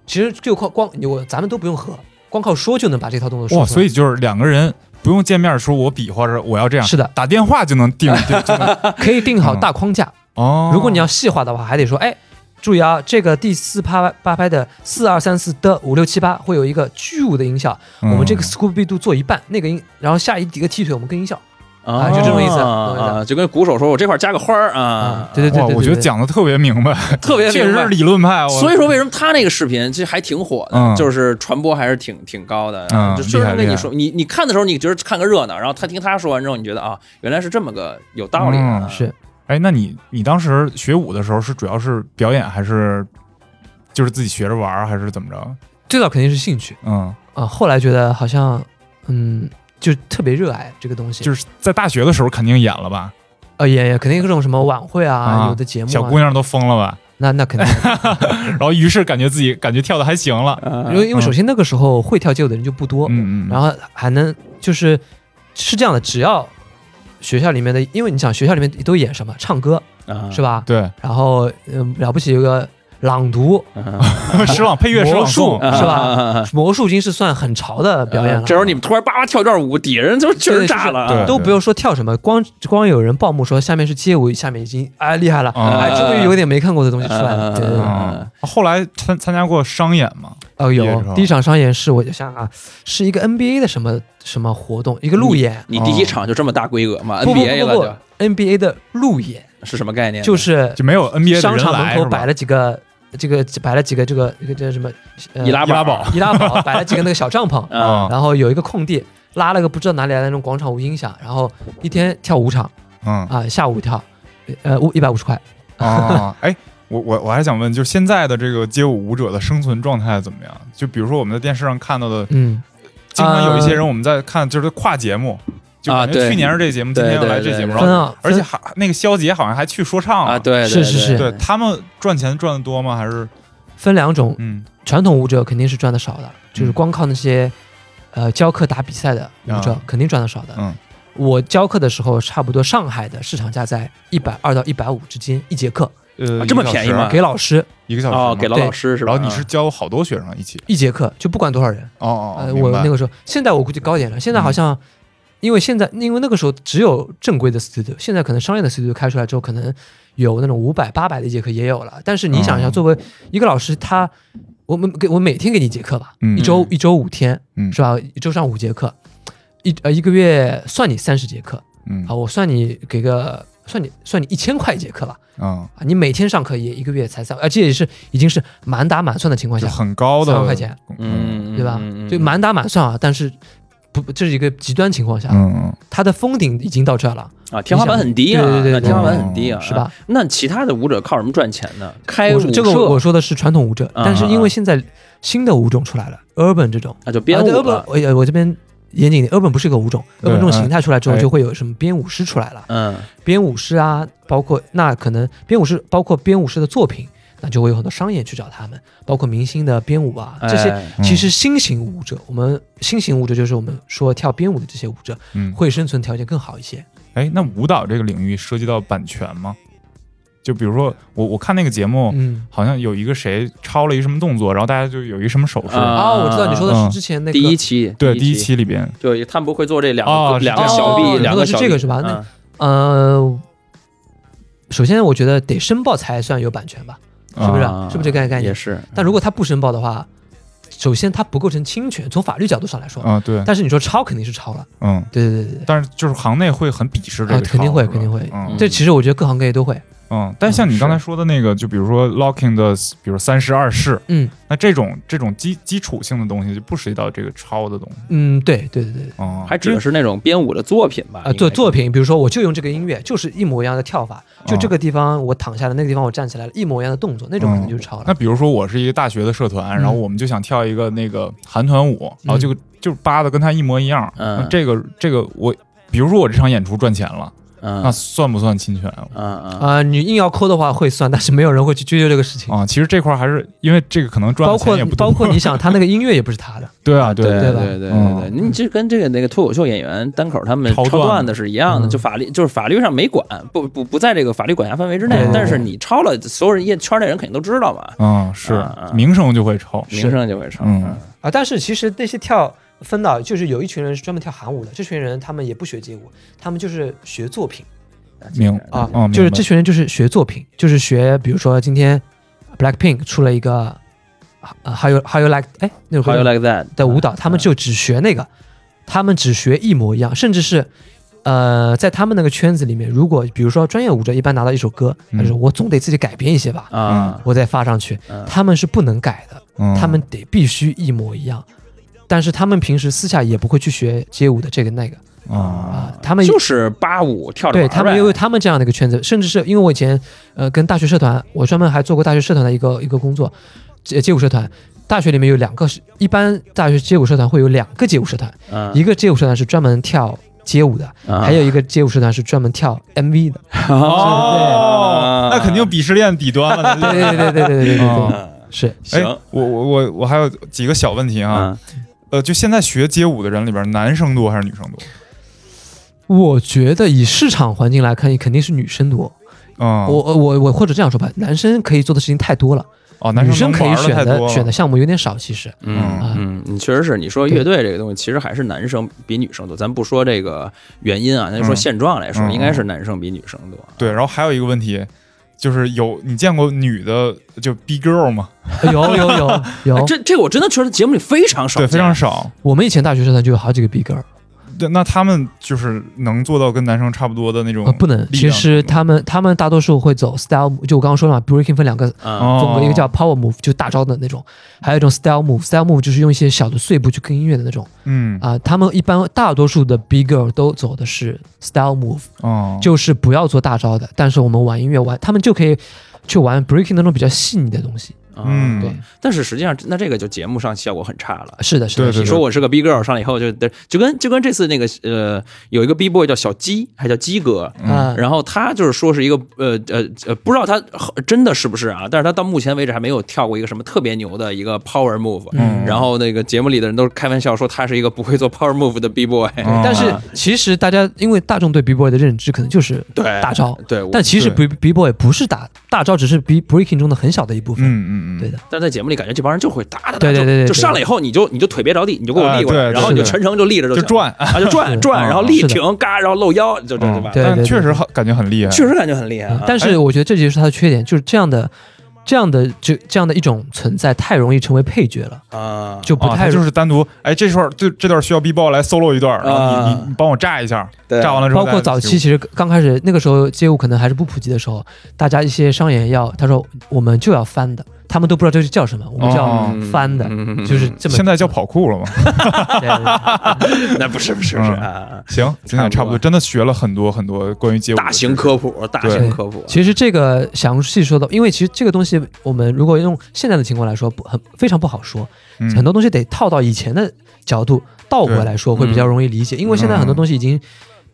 其实就靠光我咱们都不用合，光靠说就能把这套动作说哇，出来。所以就是两个人不用见面说，我比划着我要这样，是的打电话就能定 [LAUGHS] 可以定好大框架。哦。如果你要细化的话，还得说，哎，注意啊，这个第四拍八拍的四二三四的五六七八会有一个巨舞的音效，嗯我们这个 Scooby Doo 做一半，那个音，然后下一几个踢腿我们跟音效啊就这种意思啊，就跟鼓手说，我这块加个花儿啊啊，对对对，我觉得讲的特别明白，特别明白确实是理论派。我所以说，为什么他那个视频其实还挺火的，嗯就是传播还是挺挺高的。嗯就确实厉害厉害跟你说，你你看的时候，你觉得看个热闹，然后他听他说完之后，你觉得啊，原来是这么个有道理。是哎，那你你当时学舞的时候是主要是表演还是就是自己学着玩儿还是怎么着？最早肯定是兴趣嗯，啊、后来觉得好像嗯，就特别热爱这个东西，就是在大学的时候肯定演了吧？呃也也肯定各种什么晚会啊，啊有的节目、啊，小姑娘都疯了吧？那那肯定，[LAUGHS] 然后于是感觉自己感觉跳的还行了。啊因为因为首先那个时候会跳街舞的人就不多，嗯嗯，然后还能就是是这样的，只要学校里面的，因为你想学校里面都演什么唱歌啊是吧？对，然后嗯了不起有个朗读，[LAUGHS] 诗朗配乐魔术，是吧？啊魔术已经是算很潮的表演了。这时候你们突然叭叭跳段舞，底下人就劲儿对炸了都不用说跳什么，光光有人报幕说下面是街舞，下面已经哎厉害了，啊。哎终于有点没看过的东西出来了。啊对对对，啊，后来参参加过商演吗？哦有第一场商演是我就想啊，是一个 NBA 的什么什么活动，一个路演，你第一场就这么大规格吗？不不？NBA 了不，NBA 的路演。是什么概念？就是就没有 NBA 的商场门口摆了几个。这个摆了几个这个这个叫什么？呃易拉宝易拉宝，[LAUGHS] 摆了几个那个小帐篷，[LAUGHS] 啊然后有一个空地，拉了个不知道哪里来的那种广场舞音响，然后一天跳五场嗯啊，下午跳，呃，五一百五十块。啊，[LAUGHS] 哎，我我我还想问，就是现在的这个街舞舞者的生存状态怎么样？就比如说我们在电视上看到的，嗯，经常有一些人我们在看，就是跨节目，就感觉啊对。去年是这节目，今对天又来这节目，对。然后而且还那个肖杰好像还去说唱了。啊，，对，是是是。对。他们赚钱赚的多吗？还是？分两种，嗯。传统舞者肯定是赚的少的，就是嗯。光靠那些呃教课打比赛的舞者啊。肯定赚的少的。嗯。我教课的时候，差不多上海的市场价在一百二到一百五之间一节课，呃啊这么便宜吗？吗？给老师。一个小时哦，给老师是吧？然后你是教好多学生一起。一节课就不管多少人。哦哦，我那个时候，现在我估计高点了。现在好像，因为现在因为那个时候只有正规的 studio，现在可能商业的 studio 开出来之后，可能有那种五百、八百的一节课也有了。但是你想一下，嗯作为一个老师，他我们给我每天给你一节课吧，嗯。一周嗯。一周五天，嗯。是吧？一周上五节课，一呃一个月算你三十节课嗯。好，我算你给个算你算你一千块一节课吧。嗯，啊，你每天上课也一个月才三，而且也是已经是满打满算的情况下，很高的三万块钱，嗯，对吧？嗯？就满打满算啊，但是不这是一个极端情况下，嗯嗯。它的封顶已经到这了，啊，天花板很低啊，对对对天花板很低啊，是吧？那其他的舞者靠什么赚钱呢？开舞这个我我说的是传统舞者，啊但是因为现在新的舞种出来了，urban 这种。那就编舞了，我我这边严谨一点，urban 不是一个舞种，urban 这种形态出来之后哎。就会有什么编舞师出来了，嗯。编舞师啊，包括那可能编舞师包括编舞师的作品，那就会有很多商业去找他们，包括明星的编舞啊这些。其实新型舞者，我们新型舞者就是我们说跳编舞的这些舞者，嗯，会生存条件更好一些。哎，那舞蹈这个领域涉及到版权吗？就比如说我我看那个节目，嗯，好像有一个谁抄了一什么动作，然后大家就有一什么手势，啊。哦，我知道你说的嗯。是之前那个第一期。对，第一期。期里边，就他们不会做这两个两个小臂两个小臂这个是吧？那嗯。呃，首先我觉得得申报才算有版权吧，是不是？啊是不是这个概念？也是，但如果他不申报的话，首先他不构成侵权，从法律角度上来说。啊，对，但是你说抄肯定是抄了，嗯，对对对对对。但是就是行内会很鄙视这个，啊肯定会肯定会嗯这其实我觉得各行各业都会，嗯，但像你刚才说的那个，就比如说 locking 的，比如三十二式，嗯。那这种这种基基础性的东西就不涉及到这个抄的东西，嗯，对对对。对。哦，还指的是那种编舞的作品吧？啊，应该是。做作品，比如说我就用这个音乐，就是一模一样的跳法，就哦这个地方我躺下了，那个地方我站起来了，一模一样的动作，那种可能就是抄了。那比如说我是一个大学的社团，然后我们就想跳一个那个韩团舞，然后就就扒的跟他一模一样，嗯。这个这个我，比如说我这场演出赚钱了，嗯。那算不算侵权嗯嗯。啊、你硬要抠的话会算，但是没有人会去追究这个事情。啊？其实这块儿还是因为这个可能赚包括的钱也不多。包括你想，他那个音乐也不是他的，[LAUGHS] 对啊，对对对对对你这跟这个那个脱口秀演员单口他们抄段子是一样的，嗯。就法律就是法律上没管，不不不在这个法律管辖范围之内，但是你抄了，所有人业圈内人肯定都知道嘛，嗯，是名声就会臭，名声就会抄。嗯。啊，但是其实那些跳分到，就是有一群人是专门跳韩舞的，这群人他们也不学街舞，他们就是学作品。明啊，哦就是这群人就是学作品，就是学，比如说今天 Blackpink 出了一个呃 How you How you like 哎那首 How you like that 的舞蹈，他们就只学那个，他们只学一模一样，甚至是。呃，在他们那个圈子里面，如果比如说专业舞者一般拿到一首歌，嗯。他就说我总得自己改编一些吧，啊，我再发上去，嗯。他们是不能改的，嗯。他们得必须一模一样。但是他们平时私下也不会去学街舞的这个那个。啊。啊，他们就是八五跳着对他们因为他们这样的一个圈子，甚至是因为我以前呃跟大学社团，我专门还做过大学社团的一个一个工作，街街舞社团，大学里面有两个是，一般大学街舞社团会有两个街舞社团，嗯一个街舞社团是专门跳街舞的，啊。还有一个街舞社团是专门跳 MV 的。哦，那肯定鄙视链底端了。[LAUGHS] 对对对对对对对对哦，是。哎行，我我我我还有几个小问题啊，嗯呃，就现在学街舞的人里边，男生多还是女生多？我觉得以市场环境来看，肯定是女生多。嗯，我我我或者这样说吧，男生可以做的事情太多了，哦，男女生可以选的选的项目有点少。其实，嗯啊嗯，你确实是，你说乐队这个东西，其实还是男生比女生多。咱不说这个原因啊，咱就说嗯现状来说，嗯应该是男生比女生多。对，然后还有一个问题，就是有你见过女的就 B girl 吗？有有有哎有，[LAUGHS] 这这个我真的觉得节目里非常少对，非常少。我们以前大学社团就有好几个 B girl，对，那他们就是能做到跟男生差不多的那种呃，不能。其实他们他们大多数会走 style，move，就我刚刚说了嘛，breaking 分两个风格，一个叫 power move，就大招的那种，还有一种 style move，style move 就是用一些小的碎步去跟音乐的那种嗯啊。他们一般大多数的 B girl 都走的是 style move，哦，就是不要做大招的，但是我们玩音乐玩，他们就可以去玩 breaking 那种比较细腻的东西。嗯对，但是实际上，那这个就节目上效果很差了。是的，是的，你说我是个 B girl 上来以后就就跟就跟这次那个呃有一个 B boy 叫小鸡，还叫鸡哥，嗯啊，然后他就是说是一个呃呃呃，不知道他真的是不是啊？但是他到目前为止还没有跳过一个什么特别牛的一个 power move。嗯然后那个节目里的人都是开玩笑说他是一个不会做 power move 的 B boy。哦但是其实大家因为大众对 B boy 的认知可能就是对大招，对，我但其实 B B boy 不是打大招，只是 B breaking 中的很小的一部分。嗯嗯嗯，对的，但在节目里感觉这帮人就会打打打，对对对就就上来以后你就你就腿别着地，你就给我立过来，然后你就全程就立着就行就转，啊，就转 [LAUGHS] 转，嗯然后立是的。挺嘎，然后露腰，就这嗯对吧？对但确实很感觉很厉害，确实感觉很厉害啊。但是我觉得这就是他的缺点，就是这样的。这样的就这样的一种存在，太容易成为配角了，啊，啊，就不太他就是单独，哎，这段就这段需要 B 爆来 solo 一段，然后你啊。你你帮我炸一下，对。炸完了之后，包括早期其实刚开始那个时候街舞可能还是不普及的时候，大家一些商演要他说我们就要翻的，他们都不知道这是叫什么，我们叫哦。翻的，嗯就是这么现在叫跑酷了嘛？[LAUGHS] 对对对。[LAUGHS] 那不是不是不是行，今天差不多，真的学了很多很多关于街舞大型科普，大型科普。其实这个详细说的，因为其实这个东西我们如果用现在的情况来说，不很非常不好说，嗯。很多东西得套到以前的角度倒过来说会比较容易理解，因为现在很多东西已经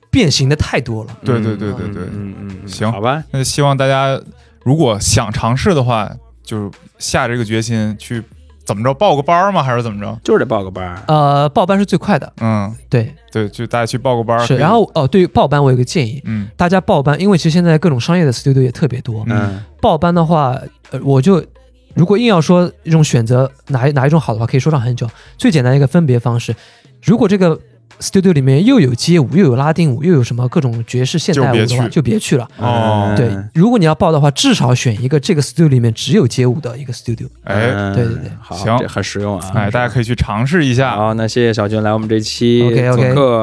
变形的太多了。对对对对对。嗯嗯，嗯行。好吧，那希望大家如果想尝试的话，就是下这个决心去怎么着报个班儿吗？还是怎么着？就是得报个班儿。呃，报班是最快的，嗯，对，对，就大家去报个班儿。是。然后哦，对于报班我有个建议，嗯大家报班，因为其实现在各种商业的 studio 也特别多，嗯报班的话，呃，我就如果硬要说一种选择哪一哪一种好的话，可以说上很久。最简单一个分别方式，如果这个 studio 里面又有街舞，又有拉丁舞，又有什么各种爵士现代舞的话，就别去就别去了。哦对，如果你要报的话，至少选一个这个 studio 里面只有街舞的一个 studio。哎嗯对对对好，行这很实用啊。哎，大家可以去尝试一下好，那谢谢小军来我们这期 OK，OK 做客，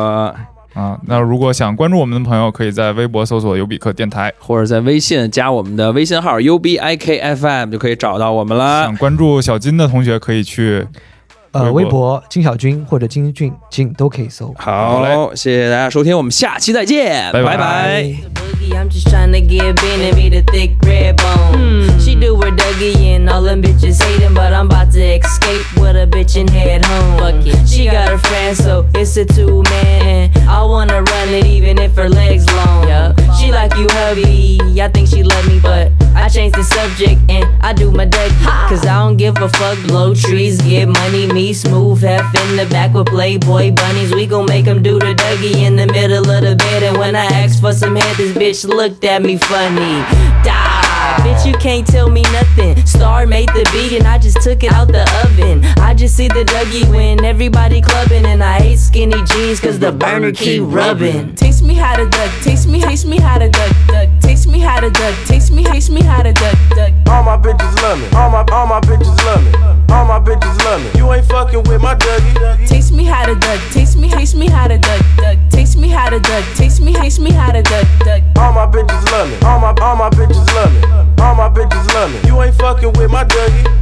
啊。那如果想关注我们的朋友，可以在微博搜索“尤比克电台或者在微信加我们的微信号 U B I K F M 就可以找到我们”。了想。关注小金的同学，可以去呃，微博。金小军或者金俊金都可以搜。好嘞。好，谢谢大家收听，我们下期再见，拜拜。拜拜 I'm just tryna get bent and be the thick red bone. Hmm. She do her Dougie and all them bitches hating, but I'm about to escape with a bitch and head home. Fuck it. She got her friend, so it's a two man. I wanna run it even if her legs long. Yeah. She like you, hubby. I think she love me, but I change the subject and I do my Dougie. Cause I don't give a fuck. Blow trees, get money. Me smooth, half in the back with Playboy bunnies. We gon' make 'em do the Dougie in the middle of the bed. And when I ask for some head, this bitch looked at me funny. Die. Bitch, you can't tell me nothing. Star made the beat and I just took it out the oven. I just see the Dougie when everybody clubbing. And I hate skinny jeans cause the burner keep rubbing. Taste me how to duck, taste me, taste me how to duck, duck. Taste me how to duck, taste me, taste me how to duck, duck. All my bitches love me. All my all my bitches love me. All my bitches love me. You ain't fucking with my Dougie. Taste me how to duck, taste me, taste me how to duck, duck. Taste me how to duck, taste me, taste me how to duck, duck. All my bitches love me. All my all my bitches love me. All my bitches love me. You ain't fucking with my Dougie.